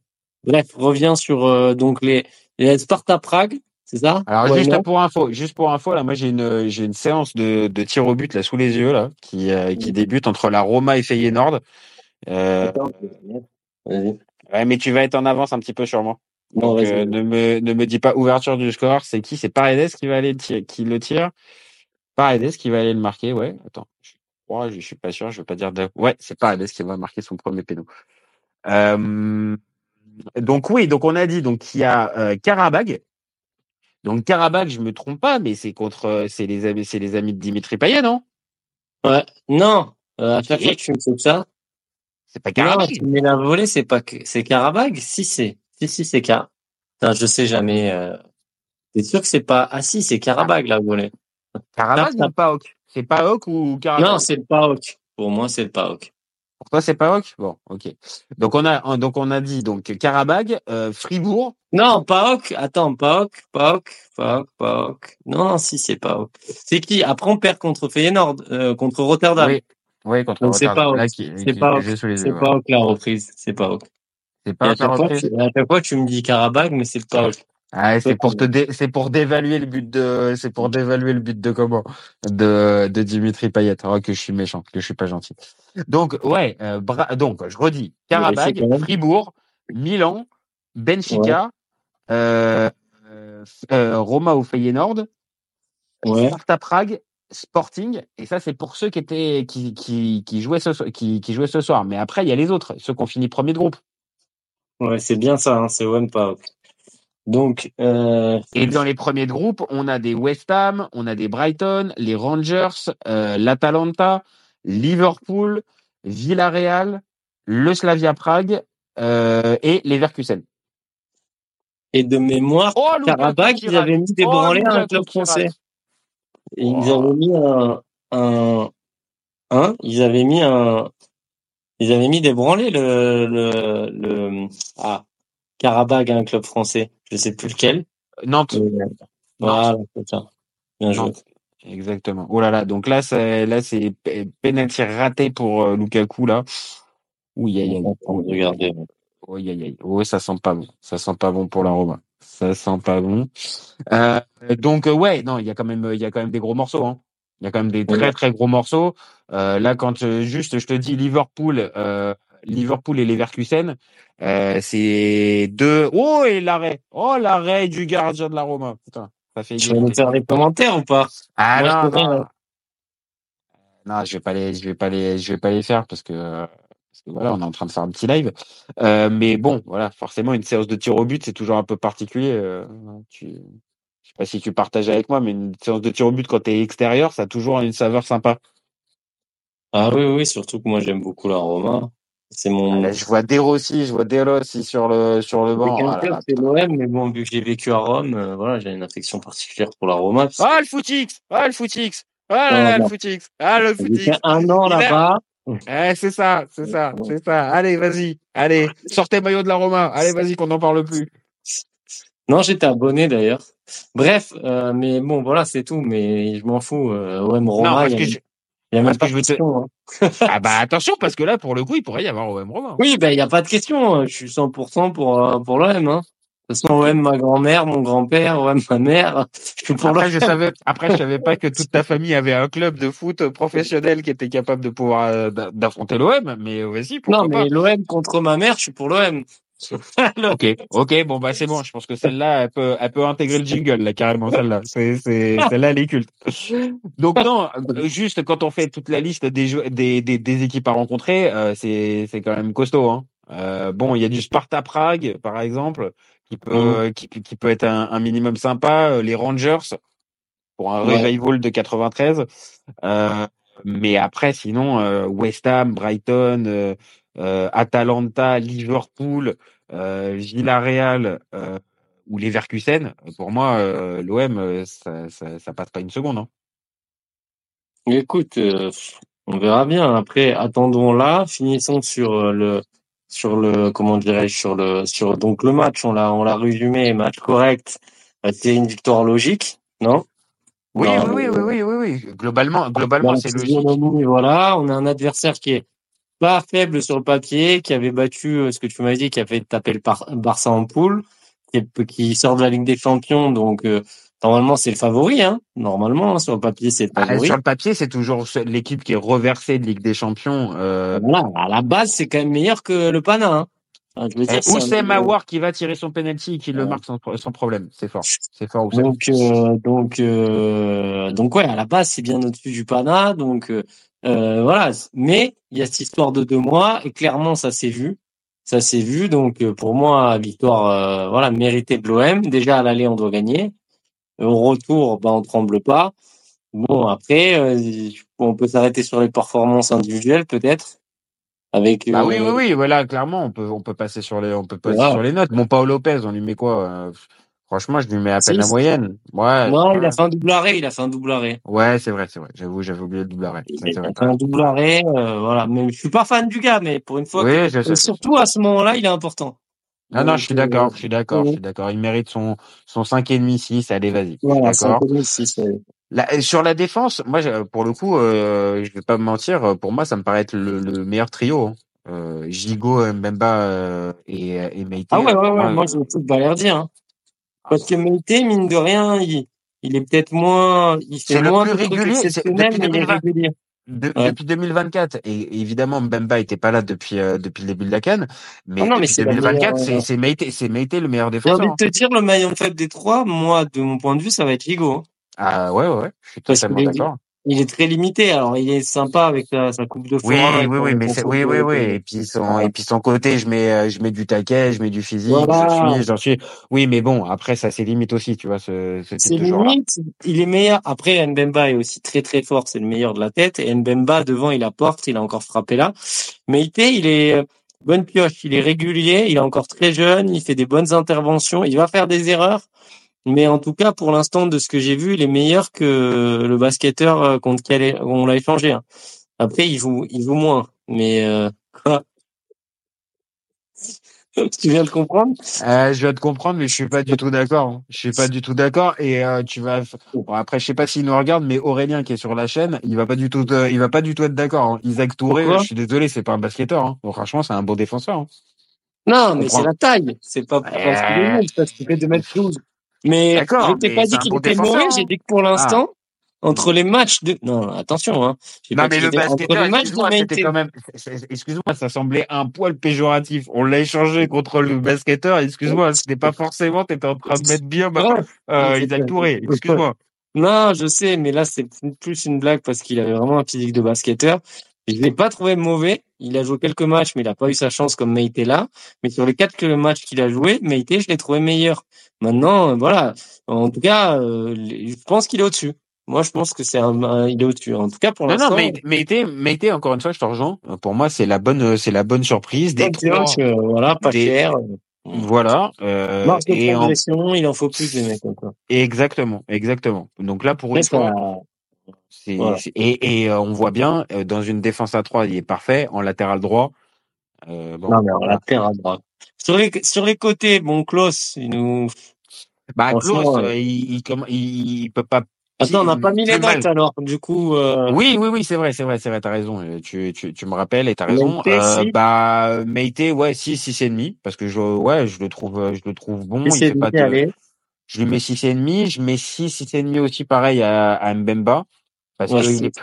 bref, reviens sur euh, donc les, les Sparta Prague, c'est ça? Alors Ouais, juste pour info, juste pour info là, moi j'ai une j'ai une séance de, de tir au but là sous les yeux là qui euh, qui débute entre la Roma et Feyenoord. Euh, ouais, mais tu vas être en avance un petit peu sur moi. Non, Donc euh, ne me ne me dis pas ouverture du score. C'est qui? C'est Paredes qui va aller le tirer, qui le tire? Paredes qui va aller le marquer. Ouais. Attends. Je crois, je suis pas sûr. Je veux pas dire de. Ouais, c'est Paredes qui va marquer son premier péno. Euh, donc oui, donc on a dit donc il y a euh, Karabag. Donc Karabag, je me trompe pas, mais c'est contre, euh, c'est les amis, c'est les amis de Dimitri Payet, non? Ouais. Non, euh, à chaque fois que tu me fais ça, C'est pas Karabag. mets la volée, c'est pas c'est Karabag. Si c'est, si si c'est Car. Je sais jamais. Euh... T'es sûr que c'est pas Ah si, c'est Karabag la volée. Karabag non, ou Paok C'est Paok ou Karabag Non, c'est le PAOK. Pour moi, c'est le PAOK. Pour toi, c'est Paok Bon, ok. Donc on a, donc on a dit donc Karabag, euh, Fribourg. Non, PAOK. Attends, PAOK, PAOK, PAOK, PAOK. Non, non, si c'est PAOK. C'est qui? Après, on perd contre Feyenoord, euh, contre Rotterdam. Oui, oui, contre Donc, c'est Rotterdam. Paok. Là, C'est Paok. C'est yeux, ouais. PAOK la reprise. C'est PAOK. C'est pas à la chaque, fois, reprise. tu, à chaque fois, tu me dis Karabag, mais c'est le. Ah, c'est pour te dé- c'est pour dévaluer le but de c'est pour dévaluer le but de comment? De de Dimitri Payet. Oh, que je suis méchant, que je suis pas gentil. Donc ouais, euh, Bra- donc je redis même. Fribourg, Milan, Benfica, euh, euh, euh, Roma ou Feyenoord, Ouais. Sparta Prague, Sporting et ça c'est pour ceux qui étaient qui qui qui jouaient ce qui qui jouaient ce soir. Mais après il y a les autres, ceux qui ont fini premier de groupe. Ouais, c'est bien ça, hein, c'est OM PAOK. Donc, euh, Et dans les premiers de groupe, on a des West Ham, on a des Brighton, les Rangers, euh, l'Atalanta, Liverpool, Villarreal, le Slavia Prague euh, et Leverkusen. et de mémoire, Oh, ils avaient mis des Oh, branlés à un club français. ils Oh. avaient mis un, un, hein, ils avaient mis un, ils avaient mis des branlés le, le, le, ah, Karabag un club français. Je sais plus lequel. Nantes. Mais, euh, Voilà, c'est ça. Bien joué. Nantes. Exactement. Oh là là, donc là c'est là c'est pe- penalty raté pour euh, Lukaku là. Oui, aïe aïe. Regardez. Oh, aïe, aïe. Oh, ça sent pas bon. Ça sent pas bon pour la Roma. Ça sent pas bon. Euh, donc, euh, ouais, non, il y a quand même, il y a quand même des gros morceaux, hein. Il y a quand même des très, très gros morceaux. Euh, là, quand euh, juste, je te dis Liverpool, euh, Liverpool et Leverkusen, euh, c'est deux. Oh, et l'arrêt. Oh, l'arrêt du gardien de la Roma. Putain, ça fait Tu vas nous faire les commentaires ou pas? Ah Moi, je non, non. hein. Non, je vais pas les, je vais pas les, je vais pas les faire parce que, parce que voilà, on est en train de faire un petit live. Euh, mais bon, voilà, forcément, une séance de tir au but, c'est toujours un peu particulier. euh, tu, je sais pas si tu partages avec moi, mais une séance de tir au but quand t'es extérieur, ça a toujours une saveur sympa. Ah oui, oui, surtout que moi j'aime beaucoup la Roma. C'est mon. Là, je vois De Rossi, je vois De Rossi sur le sur le banc. Ah c'est l'OM, mais bon, vu que j'ai vécu à Rome, euh, voilà, j'ai une affection particulière pour la Roma. parce Ah le footix, ah le footix, ah là là, le footix, ah le footix. un an là-bas. Eh, c'est ça, c'est ça, c'est ça. Allez, vas-y, allez, sortez maillot de la Roma. Allez, vas-y, qu'on n'en parle plus. Non, j'étais abonné d'ailleurs. Bref, euh, mais bon, voilà, c'est tout. Mais je m'en fous. Euh, OM Roma, non, parce il y que a, je... il y a même pas que de je veux te- question. hein. ah bah attention, parce que là, pour le coup, il pourrait y avoir OM Roma. Oui, ben il y a pas de question. Je suis 100% pour euh, pour l'OM. Hein. De toute façon, OM ma grand-mère, mon grand-père, OM ma mère. Je suis pour Après, je savais, après, je savais pas que toute ta famille avait un club de foot professionnel qui était capable de pouvoir euh, d'a- d'affronter l'OM, mais vas-y, pourquoi Non, mais l'OM contre ma mère, je suis pour l'OM. Ok, ok, bon bah c'est bon. Je pense que celle-là, elle peut, elle peut intégrer le jingle là carrément celle-là. C'est, c'est, celle-là, elle est culte. Donc non, euh, juste quand on fait toute la liste des des, des, des équipes à rencontrer, euh, c'est, c'est quand même costaud. Hein. Euh, bon, il y a du Sparta Prague par exemple, qui peut, qui, qui peut être un, un minimum sympa. Euh, Les Rangers pour un Ouais. revival de 93. Euh, mais après, sinon, euh, West Ham, Brighton, Atalanta, Liverpool, euh, Villarreal euh, ou Leverkusen, pour moi, euh, l'OM, euh, ça, ça, ça passe pas une seconde. Hein. Écoute, euh, on verra bien. Après, attendons là. Finissons sur euh, le sur le comment dirais-je sur le sur donc le match. On l'a on l'a résumé. Match correct. Euh, C'est une victoire logique, non? Oui, oui, oui, oui, oui, oui. Globalement, dans globalement, c'est logique. Voilà, on a un adversaire qui est pas faible sur le papier, qui avait battu euh, ce que tu m'as dit, qui avait tapé le Par- Barça en poule, qui, sort de la Ligue des Champions, donc euh, normalement c'est le favori, hein. Normalement hein, sur le papier c'est le Ah, favori. sur le papier, c'est toujours l'équipe qui est reversée de Ligue des Champions. Euh, Voilà, à la base c'est quand même meilleur que le Pana. Hein. Un- Oussem Aouar qui va tirer son penalty et qui le Ouais. marque sans, sans problème. C'est fort. C'est fort, Oussem. Donc, euh, donc, euh, donc ouais, à la base, c'est bien au-dessus du Pana. Donc, euh, euh, voilà. Mais il y a cette histoire de deux mois et clairement, ça s'est vu. Ça s'est vu. Donc, euh, pour moi, victoire, euh, voilà, méritée de l'OM. Déjà, à l'aller, on doit gagner. Au retour, bah, on tremble pas. Bon, après, euh, on peut s'arrêter sur les performances individuelles, peut-être. Avec, Bah oui, oui, oui, voilà, clairement, on peut, on peut passer sur les, on peut passer Voilà. sur les notes. Mon Paolo Lopez, on lui met quoi Franchement, je lui mets à peine la moyenne. Ouais. Non, il a fait un double arrêt. Il a fait un double arrêt. Ouais, c'est vrai, c'est vrai. J'avoue, j'avais oublié le double arrêt. Il Ouais, c'est vrai. a fait un double arrêt, euh, voilà. Mais je suis pas fan du gars, mais pour une fois, Oui, je sais. et surtout à ce moment-là, il est important. Non, non, je suis d'accord, euh, je suis d'accord, je suis d'accord. Il mérite son, son cinq et demi, six. Allez, vas-y. Voilà, d'accord. euh, sur la défense, moi, pour le coup, euh, je vais pas me mentir, pour moi, ça me paraît être le, le meilleur trio. hein. Euh, Gigo, Mbemba euh, et, et Meite. Ah ouais, ouais, ouais, moi, je tout Balerdi, hein. Parce que Meite, mine de rien, il, il est peut-être moins, il fait C'est le moins plus régulier, c'est- exceptionnels, depuis mais il est 2020. régulier. De- Ouais. Depuis 2024, et évidemment Mbemba était pas là depuis euh, depuis le début de la canne, mais, Ah non, mais depuis c'est la 2024, meilleure, c'est euh, c'est Meite, c'est Meite le meilleur J'ai défenseur. envie de hein. te dire, le maillon faible des trois, moi, de mon point de vue, ça va être Ligo. hein. Ah ouais ouais, ouais, je suis totalement d'accord. Il est très limité. Alors, il est sympa avec sa, sa coupe de Oui et oui son- oui, mais oui oui oui, et puis son Voilà. et puis son côté, je mets euh, je mets du taquet, je mets du physique, Voilà. j'en suis j'en suis. Oui mais bon, après ça c'est limite aussi, tu vois ce ce C'est type de joueur il est meilleur. Après, Mbemba est aussi très très fort, c'est le meilleur de la tête. Et Mbemba, devant, il apporte, il a encore frappé là. Mais Ite, il est euh, bonne pioche, il est régulier, il est encore très jeune, il fait des bonnes interventions, il va faire des erreurs. Mais en tout cas, pour l'instant, de ce que j'ai vu, il est meilleur que le basketteur euh, contre qui on l'a échangé. hein. Après, il joue, il joue moins. Mais euh, quoi? Tu viens de comprendre? Euh, je viens de comprendre, mais je suis pas du tout d'accord. hein. Je suis pas du tout d'accord. Et euh, tu vas. Bon, après, je sais pas s'il nous regarde, mais Aurélien qui est sur la chaîne, il va pas du tout. Il va pas du tout être d'accord. hein. Isaac Touré, Pourquoi? je suis désolé, c'est pas un basketteur. Hein. Bon, franchement, c'est un bon défenseur. hein. Non, mais c'est la taille. C'est pas parce qu'il est Ouais. nul, parce qu'il fait 2m12. Mais je t'ai pas dit qu'il bon était mauvais, hein. j'ai dit que pour l'instant, entre les matchs de... Non, attention, hein. Non, mais le basketteur, excuse-moi, c'était quand même. Excuse-moi, ça semblait un poil péjoratif. On l'a échangé contre le basketteur. Excuse-moi, c'était pas forcément. T'étais en train de mettre bien bah, euh, Isaac Touré. Excuse-moi. Non, je sais, mais là, c'est plus une blague parce qu'il avait vraiment un physique de basketteur. Je l'ai pas trouvé mauvais. Il a joué quelques matchs, mais il a pas eu sa chance comme Meite là. Mais sur les quatre matchs qu'il a joué, Meite, je l'ai trouvé meilleur. Maintenant, euh, voilà. En tout cas, euh, je pense qu'il est au-dessus. Moi, je pense que c'est un, un- il est au-dessus. En tout cas, pour Non, l'instant. non, mais Meite, Meite, encore une fois, je te rejoins. Pour moi, c'est la bonne, c'est la bonne surprise des trois. Voilà, pas des- cher. Voilà. Euh, de en- il en faut plus des mecs ça. exactement, exactement. Donc là, pour une fois, Voilà. et, et euh, on voit bien euh, dans une défense à 3 il est parfait. En latéral droit, euh, bon, Non, mais on voilà. la terre à droite. Sur les, sur les côtés, bon, Klaus, il nous, bah Klaus, euh, il, il, il, il peut pas. attends, on n'a pas mis les plus mal. dates alors. Du coup, euh, Oui, oui, oui, c'est vrai, c'est vrai, c'est vrai, t'as raison. euh, Tu, tu, tu me rappelles et t'as raison. Meite, si. bah, Meite, ouais, 6, 6 et demi, parce que je, ouais, je le trouve, je le trouve bon. Il essayez fait pas de, je lui mets 6 et demi, je mets 6, 6 et demi aussi pareil à, à Mbemba, parce Ouais, que il c'est est.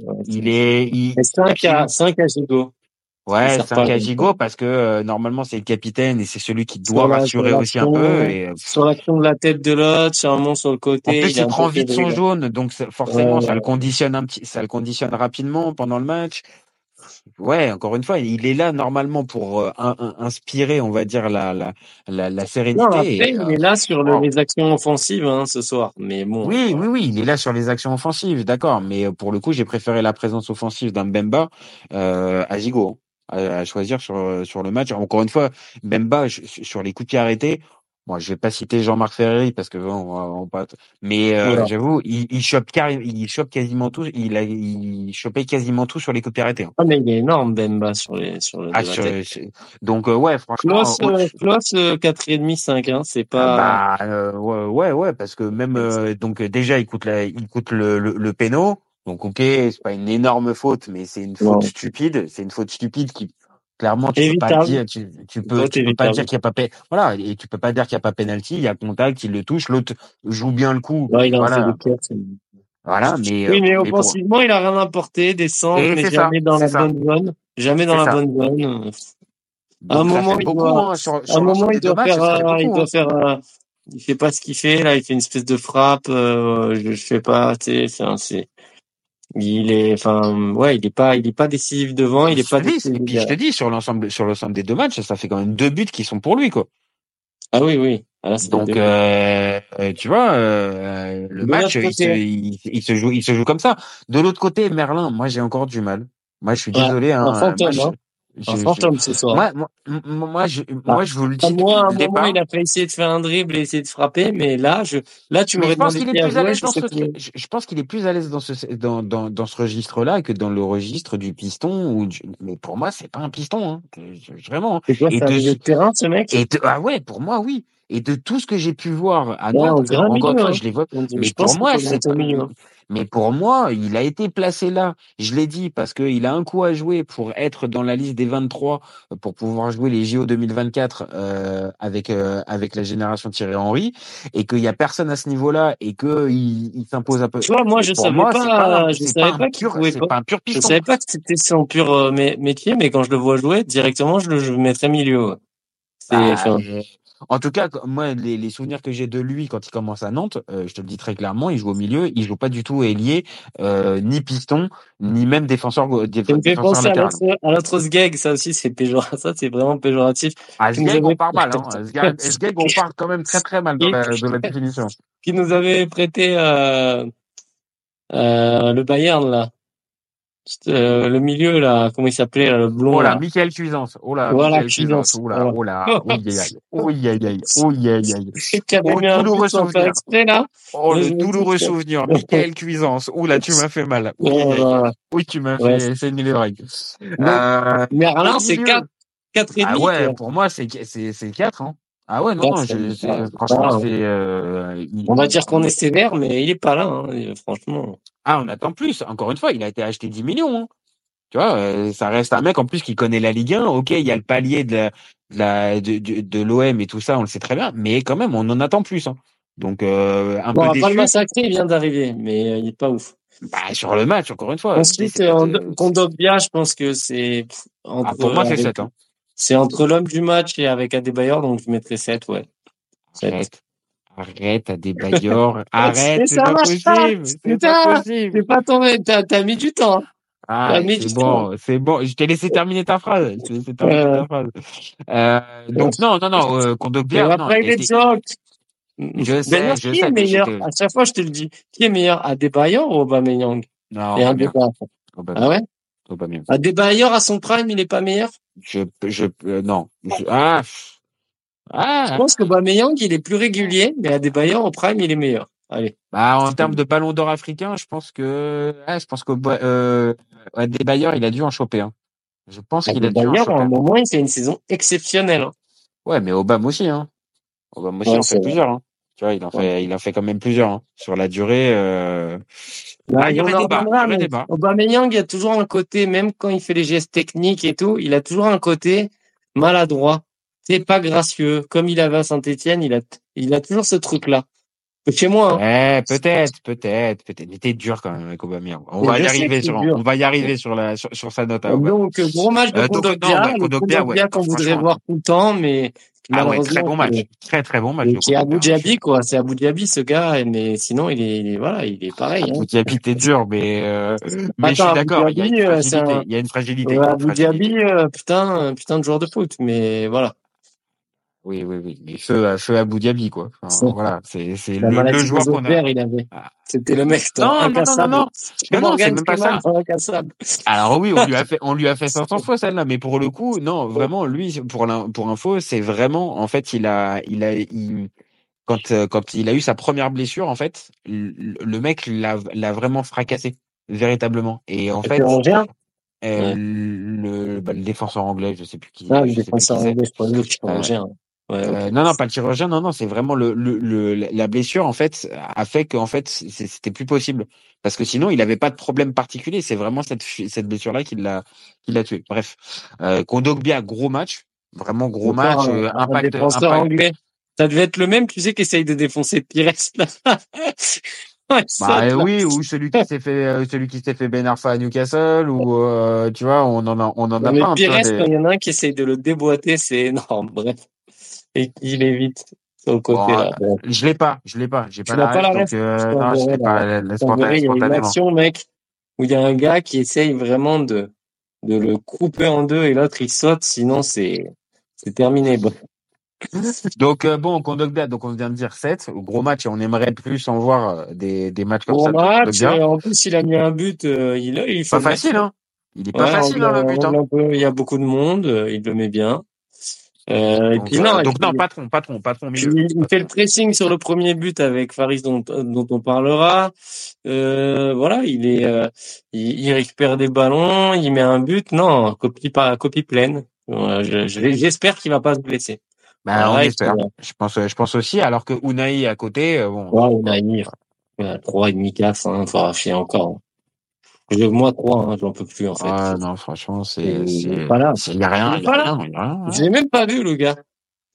Ouais, il est, il, Et 5 à, 5 à Gigo. ouais, sert 5 pas à Gigot, parce que euh, normalement c'est le capitaine et c'est celui qui doit Sur rassurer sur aussi un peu. Et, euh, Sur l'action de la tête de l'autre, sur un mont sur le en côté. plus, il, est il un prend vite son jaune, donc forcément, Ouais, ça le conditionne un petit, ça le conditionne rapidement pendant le match. Ouais, encore une fois, il est là normalement pour euh, in- in- inspirer, on va dire, la, la, la, la Non, sérénité. après, il euh, est là sur le- wow. les actions offensives hein, ce soir. Mais bon, Oui, oui, oui, il est là sur les actions offensives, d'accord. Mais euh, pour le coup, j'ai préféré la présence offensive d'un Bemba euh, à Gigo, hein, à, choisir sur euh, sur le match. Encore une fois, Bemba sur les coups de pied arrêtés. Moi, je vais pas citer Jean-Marc Ferreri parce que bon, on va- on va pas. Mais euh, Voilà. j'avoue, il, il chope carré- il chope quasiment tout. Il a, il chopait quasiment tout sur les pied arrêtés. hein. Ah, mais il est énorme, Bemba, sur les, sur le Ah, sur- c'est- donc euh, ouais, franchement, Klaus, au- euh, Klaus, euh, 4,5, 5, hein, c'est Ah pas, bah euh, ouais, ouais parce que même euh, donc euh, déjà il coûte la, il coûte le le, le péno donc ok c'est pas une énorme faute mais c'est une faute Non. stupide c'est une faute stupide qui clairement tu peux pas Évitable. dire tu, tu peux Faute tu peux pas évitable. dire qu'il y a pas voilà et tu peux pas dire qu'il y a pas penalty il y a contact il le touche l'autre joue bien le coup il voilà voilà mais Oui, euh, mais pour- offensivement, il a rien apporté, des centres, mais ça, jamais dans la bonne zone. Jamais dans la bonne zone. À un moment, il beaucoup doit- hein, sur, À sur un moment, l'ensemble il des deux doit matchs faire, ça fait euh, il beaucoup, doit hein. faire, euh, il fait pas ce qu'il fait, là, il fait une espèce de frappe, euh, je, je sais pas, tu sais, enfin, c'est, il est, enfin, ouais, il est pas, il est pas décisif devant, il est pas décisif et puis je te dis sur l'ensemble sur l'ensemble des deux matchs ça fait quand même deux buts qui sont pour lui quoi Ah oui, oui. Ah, là, Donc, euh, euh, tu vois, euh, le De match, il se, côté. il, il se joue, il se joue comme ça. De l'autre côté, Merlin, moi, j'ai encore du mal. Moi, je suis Ouais, désolé. Hein, fantôme, moi, hein. Je, fantôme ce soir. moi, moi, moi, je, moi, je vous le dis À moi, à un le moment, départ. il a fait essayer de faire un dribble et essayer de frapper, mais là, je, là, tu m'aurais je pense demandé qu'il qui est ce, plus. je, je pense qu'il est plus à l'aise dans ce, dans, dans, dans ce registre-là que dans le registre du piston ou du, mais pour moi, c'est pas un piston, hein. Vraiment. hein. Et un de, terrain, ce mec? et de- ah ouais, pour moi, oui. Et de tout ce que j'ai pu voir à Nantes, encore une milieu, fois, hein. je les vois, mais pour moi, c'est mais pour moi, il a été placé là. Je l'ai dit parce qu'il a un coup à jouer pour être dans la liste des 23 euh, pour pouvoir jouer les JO 2024 euh, avec euh, avec la génération Thierry Henry et qu'il y a personne à ce niveau-là et que il, il s'impose un peu. Tu vois, moi, je savais moi, pas, je savais pas qu'il c'est pas. pas un pur Je savais pas que c'était son pur euh, mé- métier, mais quand je le vois jouer, directement, je le, je mettrais milieu. C'est, en tout cas, moi, les, les souvenirs que j'ai de lui quand il commence à Nantes, euh, je te le dis très clairement, il joue au milieu, il joue pas du tout ailier, euh, ni piston, ni même défenseur, go- déf- ça me fait défenseur penser à l'autre, Sgeg, ça aussi, c'est péjoratif, ça, c'est vraiment péjoratif. À nous Sgeg, on part mal, hein. Sgeg, on part quand même très très mal dans la, dans la définition. qui nous avait prêté, euh, euh, le Bayern, là. Euh, le milieu, là, comment il s'appelait, le blond, Oh là. Michael Cuisance. Oh là, Voilà, Michael Cuisance. Oh là, Voilà. oh là, oui, aïe, aïe, oui, aïe, aïe, aïe, aïe. Oh, un douloureux souvenir. exprès, là. Oh, Mais le douloureux souvenir. Michael Cuisance. Oh là, tu m'as fait mal. Aïe, aïe. Voilà. Oui, tu m'as Ouais. fait saigner les oreilles. Euh, Merlin, c'est milieu. 4, 4 et Ah ouais, pour moi, c'est, c'est, c'est 4, hein. Ah ouais, non, je, c'est- franchement, ah, c'est, euh, il- On va dire qu'on est sévère, mais il est pas là, hein, franchement. Ah, on attend plus. Encore une fois, il a été acheté 10 millions, hein. Tu vois, euh, ça reste un mec en plus qui connaît la Ligue 1. Ok, il y a le palier de la, de la, de, de, de l'OM et tout ça, on le sait très bien. Mais quand même, on en attend plus, hein. Donc, euh, un Bon, on peu va pas le massacrer, il vient d'arriver, mais euh, il est pas ouf. Bah, sur le match, encore une fois. Ensuite, c'est- euh, je pense que c'est entre, Ah, pour moi, c'est avec- 7, hein. C'est entre l'homme du match et avec Adebayor, donc je mettrais 7, ouais. Sept. Arrête. Arrête, bailleurs. Arrête, c'est ça pas marche pas. possible. C'est Putain, pas possible. C'est pas tombé, t'as, mis du temps. Ah, c'est bon, c'est bon. Je t'ai laissé terminer ta phrase. Je t'ai laissé terminer Euh. ta phrase. Euh, donc non, non, non. Euh, non, après, choc. Je sais, D'ailleurs, je qui sais, est meilleur? À chaque fois, je te le dis. Qui est meilleur, Adebayor ou Aubameyang? Non, Et un débat. Ah ouais? Aubameyang. Adebayor à son prime, il est pas meilleur? Je, je, euh, non. Je- ah, ah, Je pense qu'Aubameyang, il est plus régulier, mais Adebayor au prime, il est meilleur. Allez. Bah, en termes de ballon d'or africain, je pense que, ah, je pense que, euh, il a dû en choper, hein. Je pense qu'il a dû en à choper. un moment, il fait une saison exceptionnelle. hein. Ouais, mais Obama aussi, hein. Obama aussi Ouais, en fait vrai. plusieurs, hein. Tu vois, il en fait, il en fait quand même plusieurs, hein. Sur la durée, euh... Ah, il y aurait en débat, il y reviendra, aurait mais débat. Aubameyang, il y a toujours un côté, même quand il fait les gestes techniques et tout, il a toujours un côté maladroit. C'est pas gracieux. Comme il avait à Saint-Etienne, il a, il a toujours ce truc-là. Chez moi, hein. Ouais, peut-être, peut-être, peut-être. Mais t'es dur quand même avec Aubameyang. On va y arriver sur, dur. on va y arriver sur la, sur, sur sa note à Aubameyang. Donc, gros match de Euh, Kondogbia, Kondogbia, ouais, qu'on voudrait voir tout le temps, mais Ah ouais, très bon match. c'est- Très, très bon match. Et de qui est Abu Dhabi, quoi. C'est Abu Dhabi, ce gars. Mais sinon, il est, il est- voilà, il est pareil. Hein. Abu Dhabi, t'es dur, mais, euh, mais je Attends, suis Abu d'accord. Il y a une euh, c'est fragilité. un- Il y a une fragilité. il Ouais, y a une Abu. Dhabi, euh, putain, euh, putain de joueur de foot. Mais voilà. Oui, oui, oui. Mais feu, à- feu à Abu Dhabi, quoi. Enfin, voilà. C'est, le, le joueur qu'on a. il avait. Ah. C'était le mec, Non, non, non, non, non. Non, non, c'est même pas ça. Alors oui, on lui a fait, on lui a fait 500 fois celle-là, mais pour le coup, non, vraiment, lui, pour l'in- pour info, c'est vraiment, en fait, il a, il a, il- quand, euh, quand il a eu sa première blessure, en fait, le, le mec l'a, l'a vraiment fracassé, véritablement. Et en fait, euh, Ouais. le, bah, le défenseur anglais, je sais plus qui, Ah, le défenseur anglais, je crois, le chirurgien. Ouais. Euh, non, non, pas le chirurgien, non, non, c'est vraiment le, le, le, la blessure, en fait, a fait qu'en fait, c'était plus possible. Parce que sinon, il avait pas de problème particulier. C'est vraiment cette, cette blessure-là qui l'a, qui l'a tué. Bref. Euh, Kondogbia, gros match. Vraiment gros match. Euh, un impact, défenseur impact. anglais. Ça devait être le même, tu sais, qui essaye de défoncer Pires, là. Bah oui, ou celui qui s'est fait, euh, celui qui s'est fait Ben Arfa à Newcastle, ou euh, tu vois, on en a, on en a mais pas. Pires, vois, quand des- il y en a un qui essaye de le déboîter, c'est énorme. Bref. Et il évite sur le côté, Bon, là. Bon. Je l'ai pas, je l'ai pas, j'ai pas la pas la ref, ref? donc euh, Je non, je l'ai pas, la- la- il y a une action, mec, où il y a un gars qui essaye vraiment de, de le couper en deux et l'autre il saute, sinon c'est, c'est terminé. Bon. Donc euh, bon, Kondogbia, donc on vient de dire 7, gros match et on aimerait plus en voir euh, des, des matchs comme Bon ça. match, Kondogbia. euh, en plus il a mis un but, euh, il, il fait Pas match. facile, hein. Il est pas Ouais, facile on hein, le but. Hein. il y a beaucoup de monde, euh, il le met bien. Euh, et puis non, et donc puis- non, patron, patron, patron milieu. il fait le pressing sur le premier but avec Faris dont, dont on parlera. Euh, voilà, il est, euh, il, il récupère des ballons, il met un but. Non, copie pas, copie pleine. Voilà, je- je- J'espère qu'il va pas se blesser. Bah, on espère. Je pense, je pense aussi. Alors que Unai à côté, euh, bon. Ouais, trois et demi, quatre, hein, faut racheter encore. Je, moi, trois, hein, j'en peux plus, en fait. ah, non, franchement, c'est, Il c'est, là. y a rien, Il y a rien, y a rien. Je l'ai même pas vu, le gars.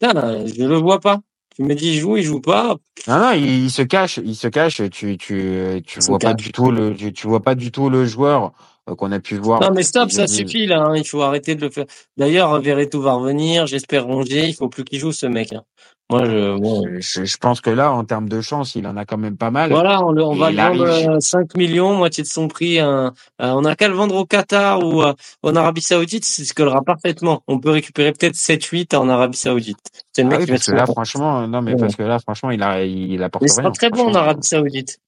Putain, je le vois pas. Tu me dis, il joue, il joue pas. Non, non, il, il se cache, il se cache. Tu, tu, tu vois pas du tout le, tu, tu vois pas du tout le joueur qu'on a pu voir. Non, mais stop, ça suffit, là, hein, il faut arrêter de le faire. D'ailleurs, Verretou va revenir, j'espère Rongier, il faut plus qu'il joue, ce mec, hein. Moi, je, bon. Je, je- pense que là, en termes de chance, il en a quand même pas mal. Voilà, on, le- on va le vendre arrive. euh, 5 millions, moitié de son prix. hein. Euh, on a qu'à le vendre au Qatar ou euh, en Arabie Saoudite, c'est ce collera parfaitement. On peut récupérer peut-être 7-8 en Arabie Saoudite. C'est le Ah mec oui, qui va parce que là, franchement, non, mais Ouais. parce que là, franchement, il a, il apporte Mais rien. très bon en. Arabie Saoudite.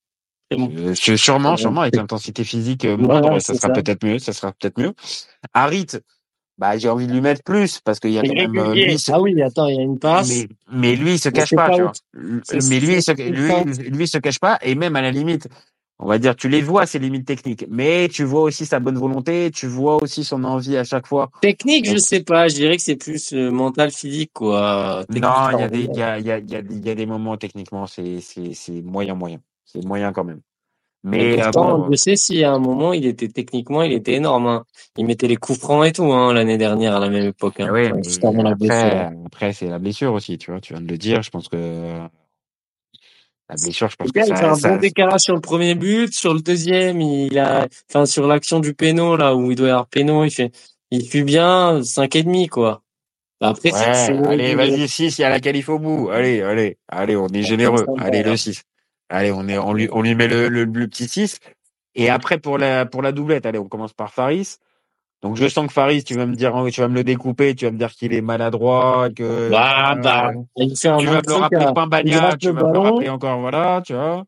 Bon. Euh, sûrement, sûrement, avec l'intensité physique euh, moindre, ça sera peut-être mieux, ça sera peut-être mieux. Harit, bah, j'ai envie de lui mettre plus, parce qu'il y a quand même, euh, lui, Ah oui, attends, il y a une passe. mais, mais lui, il se cache pas, pas tu vois. Mais lui, il se, lui, lui, se cache pas, et même à la limite, on va dire, tu les vois, ses limites techniques, mais tu vois aussi sa bonne volonté, tu vois aussi son envie à chaque fois. Technique, je sais pas. Je dirais que c'est plus euh, mental, physique, quoi. Non, il y a des, il y a, il y a, y des moments, techniquement, c'est, c'est moyen, moyen. C'est moyen quand même. Mais Mais, euh, pourtant, bon, sais si à un moment, il était techniquement, il était énorme. Hein. Il mettait les coups francs et tout hein, l'année dernière à la même époque. Hein. Ah oui, Enfin, mais juste avant la blessure. après, après c'est la blessure aussi, tu vois. Tu viens de le dire. Je pense que la blessure, je pense Le que gars, il fait ça, un ça- bon décalage sur le premier but, sur le deuxième, il a, enfin sur l'action du péno là où il doit y avoir péno, il fait, il fuit bien cinq et demi quoi. Après, c'est- Ouais, allez, vas-y, 6, il y a la qualif au bout. Allez, allez, allez, on est généreux. Allez, le 6. Allez, on est, on lui, on lui met le, le, le petit 6. Et après, pour la, pour la doublette, allez, on commence par Faris. Donc je sens que Faris, tu vas me dire, tu vas me le découper, tu vas me dire qu'il est maladroit, que bah, bah, fait un tu vas me le rappeler tu vas me le rappeler encore, voilà, tu vois.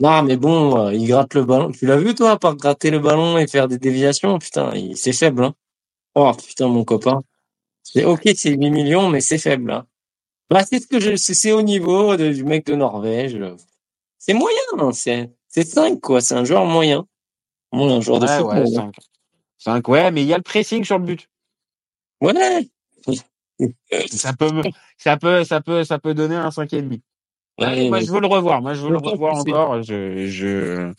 Non, mais bon, euh, il gratte le ballon. Tu l'as vu, toi, par gratter le ballon et faire des déviations? Putain, c'est faible, hein. Oh, putain, mon copain. C'est ok, c'est 8 millions, mais c'est faible, hein. Bah, c'est ce que je, c'est au niveau du mec de Norvège. C'est moyen, hein, c'est, c'est 5, quoi. C'est un joueur moyen. un joueur de. Ouais, 5. 5, ouais, mais il y a le pressing sur le but. Ouais. ça peut, ça peut, ça peut, ça peut donner un 5,5. Ouais, moi, je veux le revoir. Moi, je veux le revoir encore. Je, je...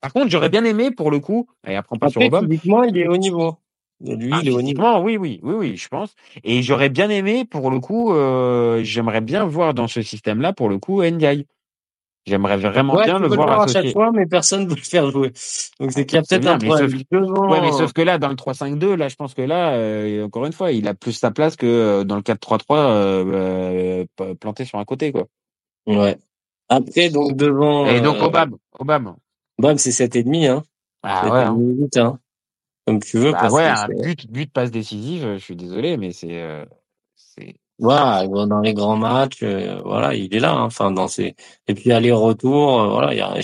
Par contre, j'aurais bien aimé, pour le coup, et après, on passe sur Obama. Il est au niveau. Lui, ah, il est au niveau. Oui, oui, oui, oui, je pense. Et j'aurais bien aimé, pour le coup, euh, j'aimerais bien voir dans ce système-là, pour le coup, Ndiaye. J'aimerais vraiment bien le voir à chaque fois, mais personne ne veut le faire jouer. Donc c'est qu'il y a peut-être un problème. Ouais, mais sauf que là, dans le 3-5-2, là, je pense que là, euh, encore une fois, il a plus sa place que euh, dans le 4-3-3 euh, planté sur un côté, quoi. Ouais. Après, donc devant. Et donc Obama. Obama. Obama, c'est 7,5, hein. Ah ouais. Hein. hein. Comme tu veux. Bah ouais, un but, but passe décisive, je suis désolé, mais c'est. Euh, voilà, dans les grands matchs, euh, voilà, il est là. Hein, enfin, dans ses et puis aller-retour, euh, voilà, il y a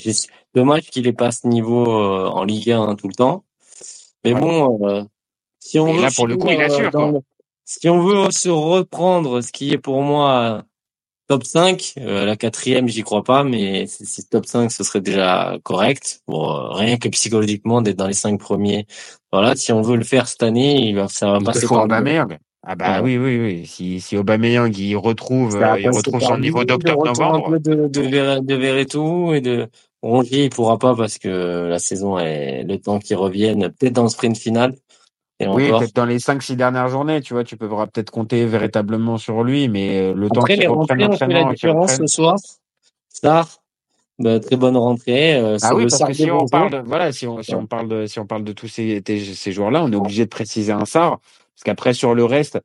dommage qu'il ait pas ce niveau euh, en Ligue 1 hein, tout le temps. Mais bon, si on veut là pour le coup, il assure. si on veut se reprendre, ce qui est pour moi top 5, la quatrième, j'y crois pas, mais si top 5, ce serait déjà correct. Bon, rien que psychologiquement d'être dans les cinq premiers. Voilà, si on veut le faire cette année, il va ça va passer par ah bah oui, oui, oui. Si, si Aubameyang il retrouve, euh, il retrouve son niveau d'octobre novembre. Un peu de, de, de Verretou et de Rongier, il pourra pas parce que la saison est le temps qu'il revienne, peut-être dans le sprint final. Et oui, peut-être dans les 5-6 dernières journées, tu vois, tu peux peut-être compter véritablement sur lui, mais euh, le temps qu'il reprenne l'entraînement. la différence ce soir. Star, bah, très bonne rentrée. Euh, ah oui, parce que si on parle, de, voilà, si on, si on parle de, si on parle de tous ces, ces joueurs-là, on est obligé de préciser un Sar. Parce qu'après, sur le reste,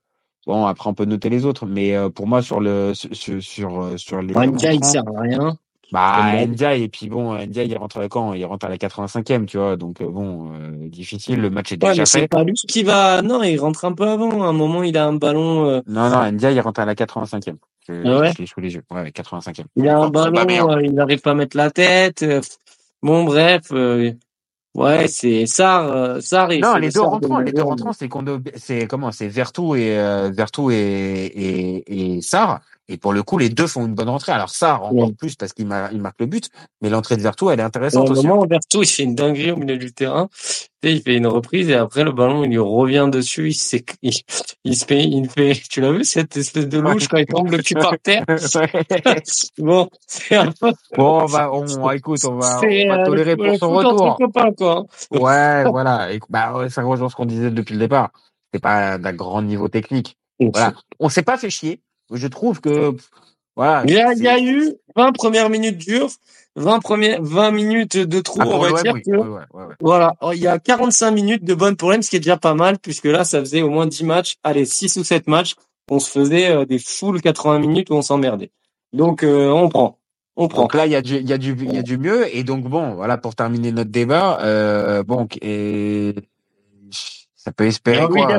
bon, après, on peut noter les autres, mais euh, pour moi, sur le, sur, sur, euh, sur les. Ndia, il sert à rien. Bah, Ndia, et puis bon, Ndia, il rentre à quand? Il rentre à la 85e, tu vois. Donc, euh, bon, difficile. Le match est déjà ouais, fait. C'est pas lui qui va, non, il rentre un peu avant. À un moment, il a un ballon, Non, non, Ndia, il rentre à la 85e. Je, ah ouais? je sous les yeux. Ouais, 85e. Il a un ballon, il n'arrive pas à mettre la tête. Bon, bref, Ouais, c'est ça, euh, ça Non, les deux rentrants, les deux rentrants, c'est c'est comment, c'est Vertou et euh, Vertou et et, et Sar. Et pour le coup, les deux font une bonne rentrée. Alors Sar encore plus parce qu'il il marque le but, mais l'entrée de Vertou, elle est intéressante aussi. Moment, Vertou, il fait une dinguerie au milieu du terrain. Et il fait une reprise et après le ballon, il lui revient dessus. Il s'est, il, il, se fait, il fait. Tu l'as vu cette espèce de louche quand il tombe le cul par terre? bon, c'est un peu. Bon, on va, on, écoute, on va, on va euh, tolérer pour son retour. Copains, quoi. ouais, voilà. Et, bah, ça rejoint ce qu'on disait depuis le départ. C'est pas d'un grand niveau technique. Voilà. On s'est pas fait chier. Je trouve que voilà. Il y a, il y a eu 20 premières minutes dures, 20 premières 20 minutes de trou, ah, on va dire voilà, oh, il y a 45 minutes de bonnes problèmes, ce qui est déjà pas mal puisque là ça faisait au moins 10 matchs, allez 6 ou 7 matchs, on se faisait euh, des full 80 minutes où on s'emmerdait. Donc euh, on prend. On prend. Donc là, il y a du, il y a du, il y a du mieux. Et donc bon, voilà, pour terminer notre débat, euh, bon, et ça peut espérer quoi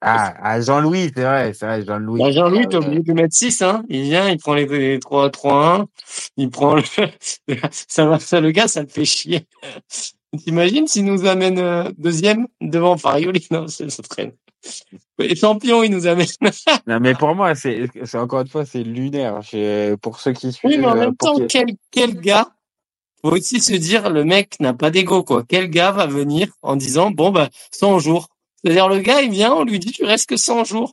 ah, à Jean-Louis, c'est vrai, c'est vrai, Jean-Louis. Bah, Jean-Louis, t'es obligé de mettre 6, hein. Il vient, il prend les 3, 3, 1. Il prend le, ça va, ça, le gars, ça le fait chier. T'imagines s'il nous amène euh, deuxième devant Farioli? Non, c'est, ça traîne. Et champion, il nous amène. non, mais pour moi, c'est, c'est encore une fois, c'est lunaire. Pour ceux qui suivent. Oui, mais en même temps, quel, quel gars, faut aussi se dire, le mec n'a pas d'ego, quoi. Quel gars va venir en disant, bon, bah, 100 jours. C'est-à-dire le gars, il vient, on lui dit tu restes que 100 jours.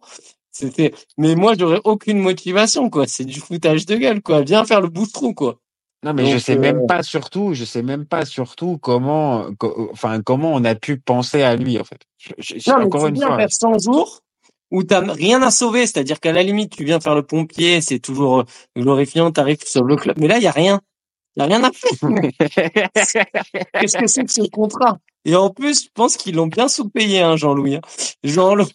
C'était, mais moi j'aurais aucune motivation quoi. C'est du foutage de gueule quoi. Viens faire le bouche-trou quoi. Non mais je sais même euh, pas surtout, je sais même pas surtout comment, enfin comment on a pu penser à lui en fait. Je, non, encore une fois. faire 100 jours où t'as rien à sauver, c'est-à-dire qu'à la limite tu viens faire le pompier, c'est toujours euh, glorifiant, t'arrives sur le club, mais là il y a rien. Il a rien à faire. Qu'est-ce que c'est que ce contrat? Et en plus, je pense qu'ils l'ont bien sous-payé, hein, Jean-Louis. hein. Jean-Louis.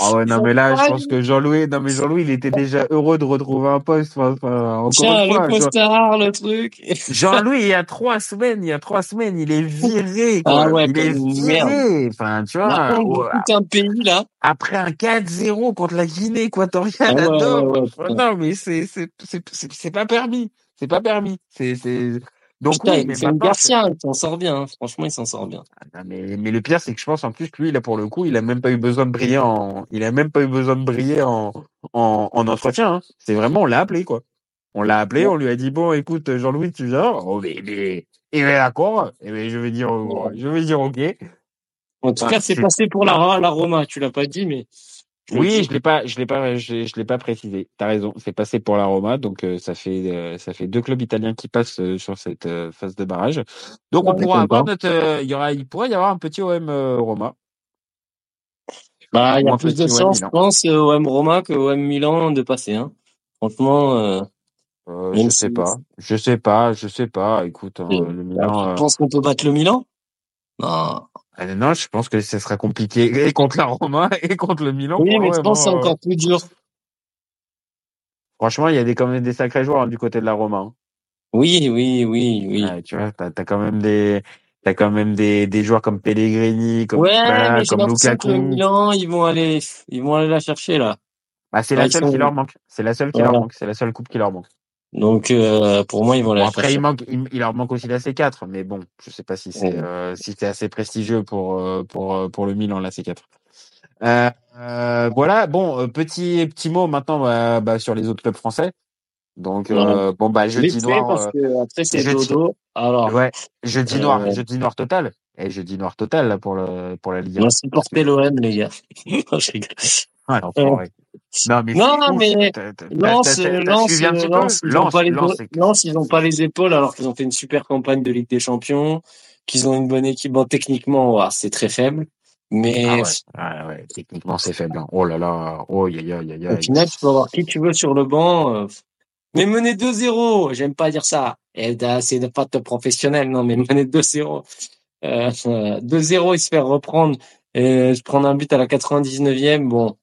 Ah ouais, non, mais là, je pense que Jean-Louis, non, mais Jean-Louis, il était déjà heureux de retrouver un poste. Enfin, enfin, encore Tiens, une fois, le costard, le truc. Jean-Louis, il y a trois semaines, il y a trois semaines, il est viré, quoi. Ah ouais, il est viré. Enfin, tu vois, oh, tout un pays, là. après un 4-0 contre la Guinée équatoriale Ah ouais, ouais, non, mais c'est, c'est, c'est, c'est pas permis. C'est pas permis. C'est, c'est, donc Putain, oui, il mais fait une maintenant, c'est- Garcia, il s'en sort bien. hein. Franchement, il s'en sort bien. Ah, mais, mais le pire, c'est que je pense en plus que lui, là, pour le coup, il a même pas eu besoin de briller en, il a même pas eu besoin de briller en, en, en entretien. hein. C'est vraiment, on l'a appelé, quoi. On l'a appelé, on lui a dit, bon, écoute, Jean-Louis, tu viens? Oh, mais, mais, et d'accord. Et je vais dire, je vais dire, ok. En tout cas, c'est c'est- passé pour la, la Roma. Tu l'as pas dit, mais. Je Oui, je l'ai pas, je l'ai pas, je, je l'ai pas précisé. T'as raison. C'est passé pour la Roma, donc euh, ça fait, euh, ça fait deux clubs italiens qui passent euh, sur cette euh, phase de barrage. Donc on pourra avoir notre, euh, il y aura, il pourrait y avoir un petit OM euh, Roma. Bah, il y a plus de chance, je pense, OM Roma que OM Milan de passer. Hein. Franchement, je sais pas, je sais pas, je sais pas. Écoute, hein, Et- le Milan. tu euh, penses qu'on peut battre le Milan? Non. Euh, non, je pense que ce sera compliqué et contre la Roma et contre le Milan. Oui, mais je pense que c'est encore plus dur. Franchement, il y a des, quand même des sacrés joueurs hein, du côté de la Roma. hein. Oui, oui, oui, oui. Ouais, tu vois, t'as as quand même des, t'as quand même des, des joueurs comme Pellegrini, comme ouais, mais comme que le. Milan, ils vont aller, ils vont aller la chercher là. Bah, c'est Ouais, la seule qui leur manque. C'est la seule qui leur manque. C'est la seule coupe qui leur manque. Donc euh, pour moi, ils vont Bon, la après, il manque, il, il leur manque aussi la C4, mais bon, je sais pas si c'est, euh, si c'est assez prestigieux pour, euh, pour, pour le Milan, la C4. Euh, euh, voilà. Bon, petit, petit mot maintenant, bah, bah, sur les autres clubs français. Donc, bon, bah, jeudi noir, parce que après c'est jeudi- dodo. Alors, ouais, jeudi noir, jeudi noir total. Et jeudi noir total, là, pour le, pour la Ligue 1. on a supporté l'OM, les gars. Non, je. Ah. Non, mais, Non, mais T'as- t'as- Lance, ils ont Lance, pas les, Lance, c'est- Lance, ils ont pas les épaules alors qu'ils ont fait une super campagne de Ligue des Champions, qu'ils ont une bonne équipe. Bon, techniquement, ouah, c'est très faible, mais Ah ouais. Ah ouais, techniquement c'est faible. hein. Oh là là, oh aïe aïe aïe au aïe. final, tu peux avoir qui tu veux sur le banc. euh, Mais mener 2-0, j'aime pas dire ça. Da- c'est pas de professionnel, non, mais mener 2-0. Euh, euh, 2-0 et se faire reprendre et se prendre un but à la 99e, bon,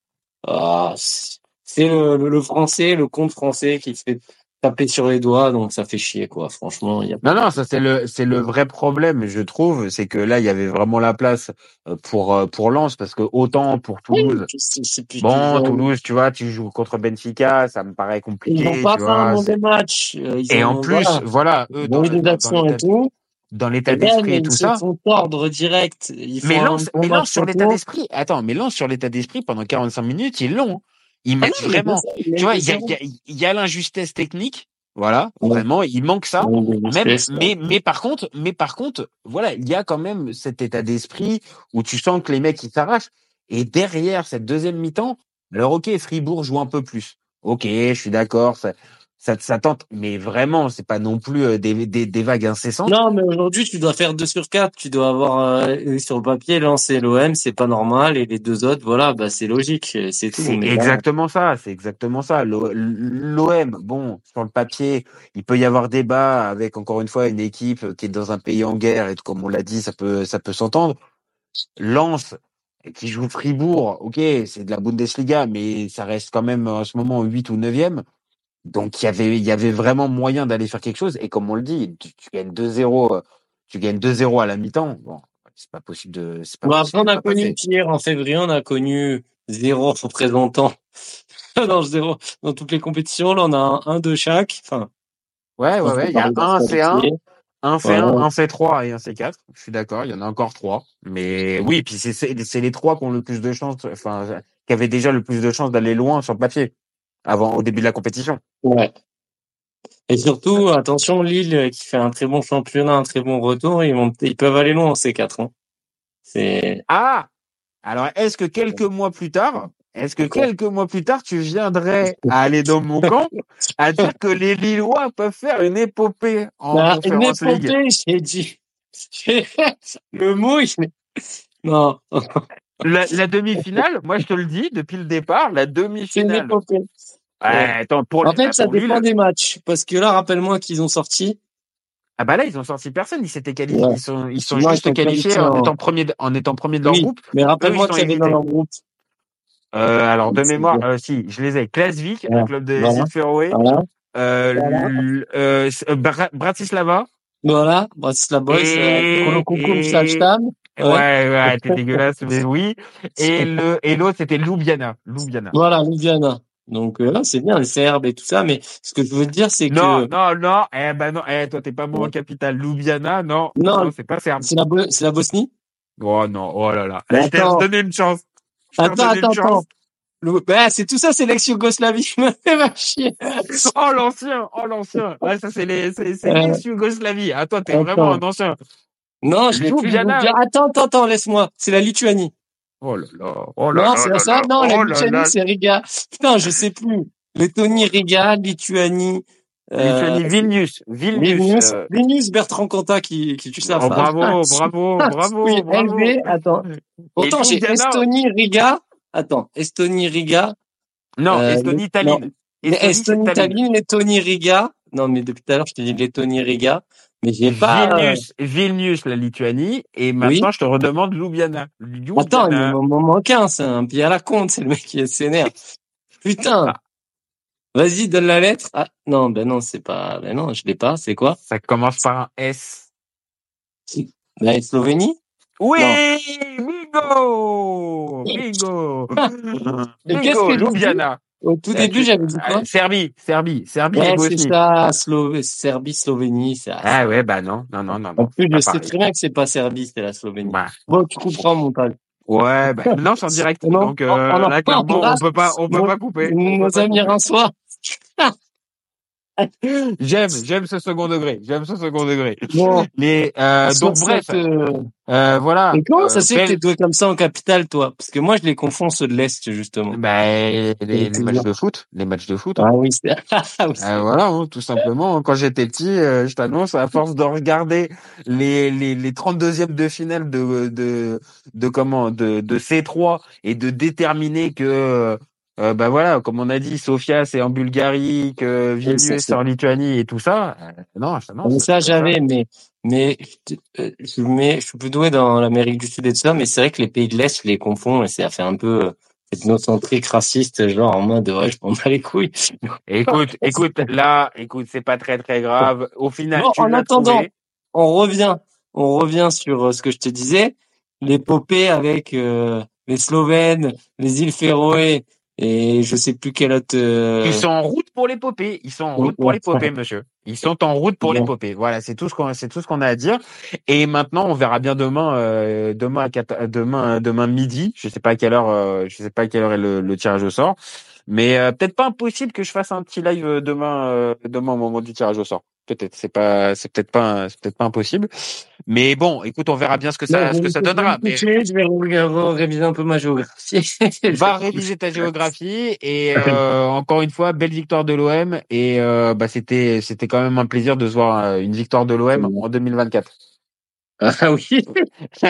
ah, c'est le, le, le français, le compte français qui se fait taper sur les doigts, donc ça fait chier, quoi. Franchement, il y a Non non, ça c'est le c'est le vrai problème, je trouve, c'est que là il y avait vraiment la place euh, pour euh, pour Lens parce que autant pour Toulouse. C'est Bon, ils Toulouse, tu vois, tu joues contre Benfica, ça me paraît Ils compliqué, n'ont pas fait un mauvais match. euh, Ils Et en plus, voilà, eux ils dans dans- et tout. Dans l'état d'esprit et tout ça. direct. Mais lance, mais sur l'état d'esprit. Attends, mais lance sur l'état d'esprit pendant 45 minutes, ils l'ont. Ils Ah mettent non, vraiment. Tu vois, il y a, y a, y a l'injustesse technique. Voilà, Ouais. vraiment, il manque ça. Ouais, Même, mais par contre, mais par contre, voilà, il y a quand même cet état d'esprit où tu sens que les mecs ils s'arrachent. Et derrière cette deuxième mi-temps, alors ok, Fribourg joue un peu plus. Ok, je suis d'accord, ça, ça, tente, mais vraiment, c'est pas non plus euh, des, des, des vagues incessantes. Non, mais aujourd'hui, tu dois faire 2 sur 4. Tu dois avoir euh, sur le papier lancer l'OM, c'est pas normal. Et les deux autres, voilà, bah c'est logique, c'est tout. C'est là, exactement ça, c'est exactement ça. L'O- L'OM, bon, sur le papier, il peut y avoir débat avec encore une fois une équipe qui est dans un pays en guerre et comme on l'a dit, ça peut ça peut s'entendre. Lens qui joue Fribourg, ok, c'est de la Bundesliga, mais ça reste quand même en ce moment 8 ou 9e. Donc il y avait il y avait vraiment moyen d'aller faire quelque chose et comme on le dit, tu, tu gagnes 2-0, euh, tu gagnes 2-0 à la mi-temps. Bon, c'est pas possible de c'est pas Bon, possible après, on a connu. Pierre en février, on a connu zéro représentant. non, zéro dans toutes les compétitions. Là, on a un, un de chaque. Enfin, Ouais, ouais, ouais, il y a un C1, un C1, Voilà. un C3 et un C4. Je suis d'accord, il y en a encore trois. Mais oui, puis c'est c'est c'est les trois qui ont le plus de chances, enfin, qui avaient déjà le plus de chances d'aller loin sur le papier avant au début de la compétition. Ouais. Et surtout, attention, Lille euh, qui fait un très bon championnat, un très bon retour, ils vont, ils peuvent aller loin en C4. Hein. C'est Ah, alors est-ce que quelques mois plus tard, est-ce que quelques mois plus tard, tu viendrais à aller dans mon camp à dire que les Lillois peuvent faire une épopée en une Conférence League? épopée, j'ai dit. Le mot, il. Non, La, la demi-finale, moi je te le dis depuis le départ, la c'est une demi-finale. Épopée. Ouais, attends, pour En fait, ça pour dépend des matchs. Parce que là, rappelle-moi qu'ils ont sorti Ah bah là, ils ont sorti personne. Ils s'étaient qualifiés. Ouais. Ils sont, ils sont ils juste sont qualifiés en en- étant premier, de- en étant premier de leur Oui, groupe. mais rappelle-moi qui avait dans leur groupe. Euh, alors de mémoire, euh, si, je les ai. Klasvik, Voilà. le club des Voilà. Voilà. Euh, Voilà. Bratislava. Voilà, Bratislava Et- et-. Ouais, Ouais. ouais, t'es dégueulasse, mais oui. Et le, et l'autre, c'était Ljubljana. Ljubljana. Voilà, Ljubljana. Donc euh, là, c'est bien les Serbes et tout ça, mais ce que je veux dire, c'est Non, que non, non, eh ben non, eh, toi, t'es pas bon en capitale. Ljubljana, non, Non. non, c'est pas serbe. c'est la, Bo- c'est la Bosnie? Oh non, oh là là. Je t'ai donné une chance. Je Attends, attends, attends. Le- bah, c'est tout ça, c'est l'ex-Yougoslavie. Oh l'ancien, oh l'ancien. Ouais, ça c'est les, c'est, c'est Euh, l'ex-Yougoslavie. Ah, toi, t'es vraiment un ancien. Non, je l'ai plus. Attends, attends, attends, laisse-moi. C'est la Lituanie. Oh là là, oh là Non, là c'est ça. Non, la Oh Lituanie, c'est Riga. Putain, je sais plus. Lettonie, Riga, Lituanie. euh, Lituanie, Vilnius, Vilnius. Vilnius, euh, Vilnius, Bertrand Cantat qui, qui tue ça. oh, bravo, bravo, bravo, Oui, bravo. LV, attends. Autant j'ai. Estonie, Riga. Attends, Estonie, Riga. Non, Euh, Estonie. Tallinn. Estonie, Tallinn, Lettonie, Riga. Non, mais depuis tout à l'heure, je t'ai dit Lettonie, Riga. Mais j'ai pas. euh, Vilnius, Vilnius, la Lituanie. Et maintenant, je te redemande Ljubljana. Ljubljana. Attends, il m'en manque un, c'est un pied à la compte, c'est le mec qui s'énerve. Putain. Ah. Vas-y, donne la lettre. Ah, non, ben non, c'est pas, ben non, je l'ai pas, c'est quoi? Ça commence par un S. La Slovénie? Oui, bingo, bingo, Mais qu'est-ce bingo, que Ljubljana. Au tout Euh, début, j'avais dit quoi? Ah, Serbie, Serbie, Serbie et Ouais, c'est Bosnie. ça, Slo- Serbie, Slovénie, ça. Ah ouais, bah non, non, non, non. En plus, je sais très bien que c'est pas Serbie, c'était la Slovénie. Bah, Bon, tu comprends mon montage. ouais, bah, non, c'est en direct. Non, donc, euh, on- on là, clairement, on peut pas, on peut pas couper. On Nos amis rinçois. J'aime, j'aime ce second degré. J'aime ce second degré. Bon, Mais euh, sur donc bref, euh, euh, voilà. Et comment Euh, ça se fait que t'es doué comme ça en capitale, toi? Parce que moi, je les confonds ceux de l'Est, justement. bah, les, matchs de foot, les matchs de foot. hein. Ah oui, c'est... Ah Euh, voilà, hein, tout simplement. Quand j'étais petit, euh, je t'annonce, à force de regarder les les, les 32e de finale de de de comment de de C3 et de déterminer que euh, bah voilà, comme on a dit, Sofia c'est en Bulgarie, que Vilnius c'est- en Lituanie et tout ça. euh, non, t'annonce. mais ça, j'avais, mais, mais, euh, je mets, je suis plus doué dans l'Amérique du Sud et tout ça, mais c'est vrai que les pays de l'Est, je les confonds et ça fait un peu euh, ethnocentrique, raciste, genre en mode, ouais, je m'en bats les couilles. Écoute, écoute, là, écoute, c'est pas très très grave. Au final, tu en attendant, trouvé. On revient, on revient sur euh, ce que je te disais, l'épopée avec euh, les Slovènes, les îles Féroé et je sais plus quel autre. euh, Ils sont en route pour l'épopée. Ils sont en route pour l'épopée, monsieur. Ils sont en route pour l'épopée. Voilà, c'est tout ce qu'on, c'est tout ce qu'on a à dire. Et maintenant, on verra bien demain, euh, demain, à quatre- demain, demain midi. Je sais pas à quelle heure, euh, je sais pas à quelle heure est le, le tirage au sort. Mais euh, peut-être pas impossible que je fasse un petit live euh, demain, euh, demain au moment du tirage au sort. Peut-être, c'est pas, c'est peut-être pas, c'est peut-être pas impossible. Mais bon, écoute, on verra bien ce que ça, Là, ce que ça donnera. Mais Je vais réviser un peu ma géographie. va réviser ta géographie et euh, encore une fois belle victoire de l'OM et euh, bah c'était c'était quand même un plaisir de se voir euh, une victoire de l'OM en 2024. Ah oui.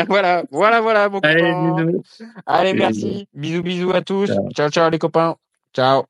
voilà, voilà voilà mon Allez, copain. bisous. Allez, merci. Bisous bisous à tous. Ciao. Ciao ciao les copains. Ciao.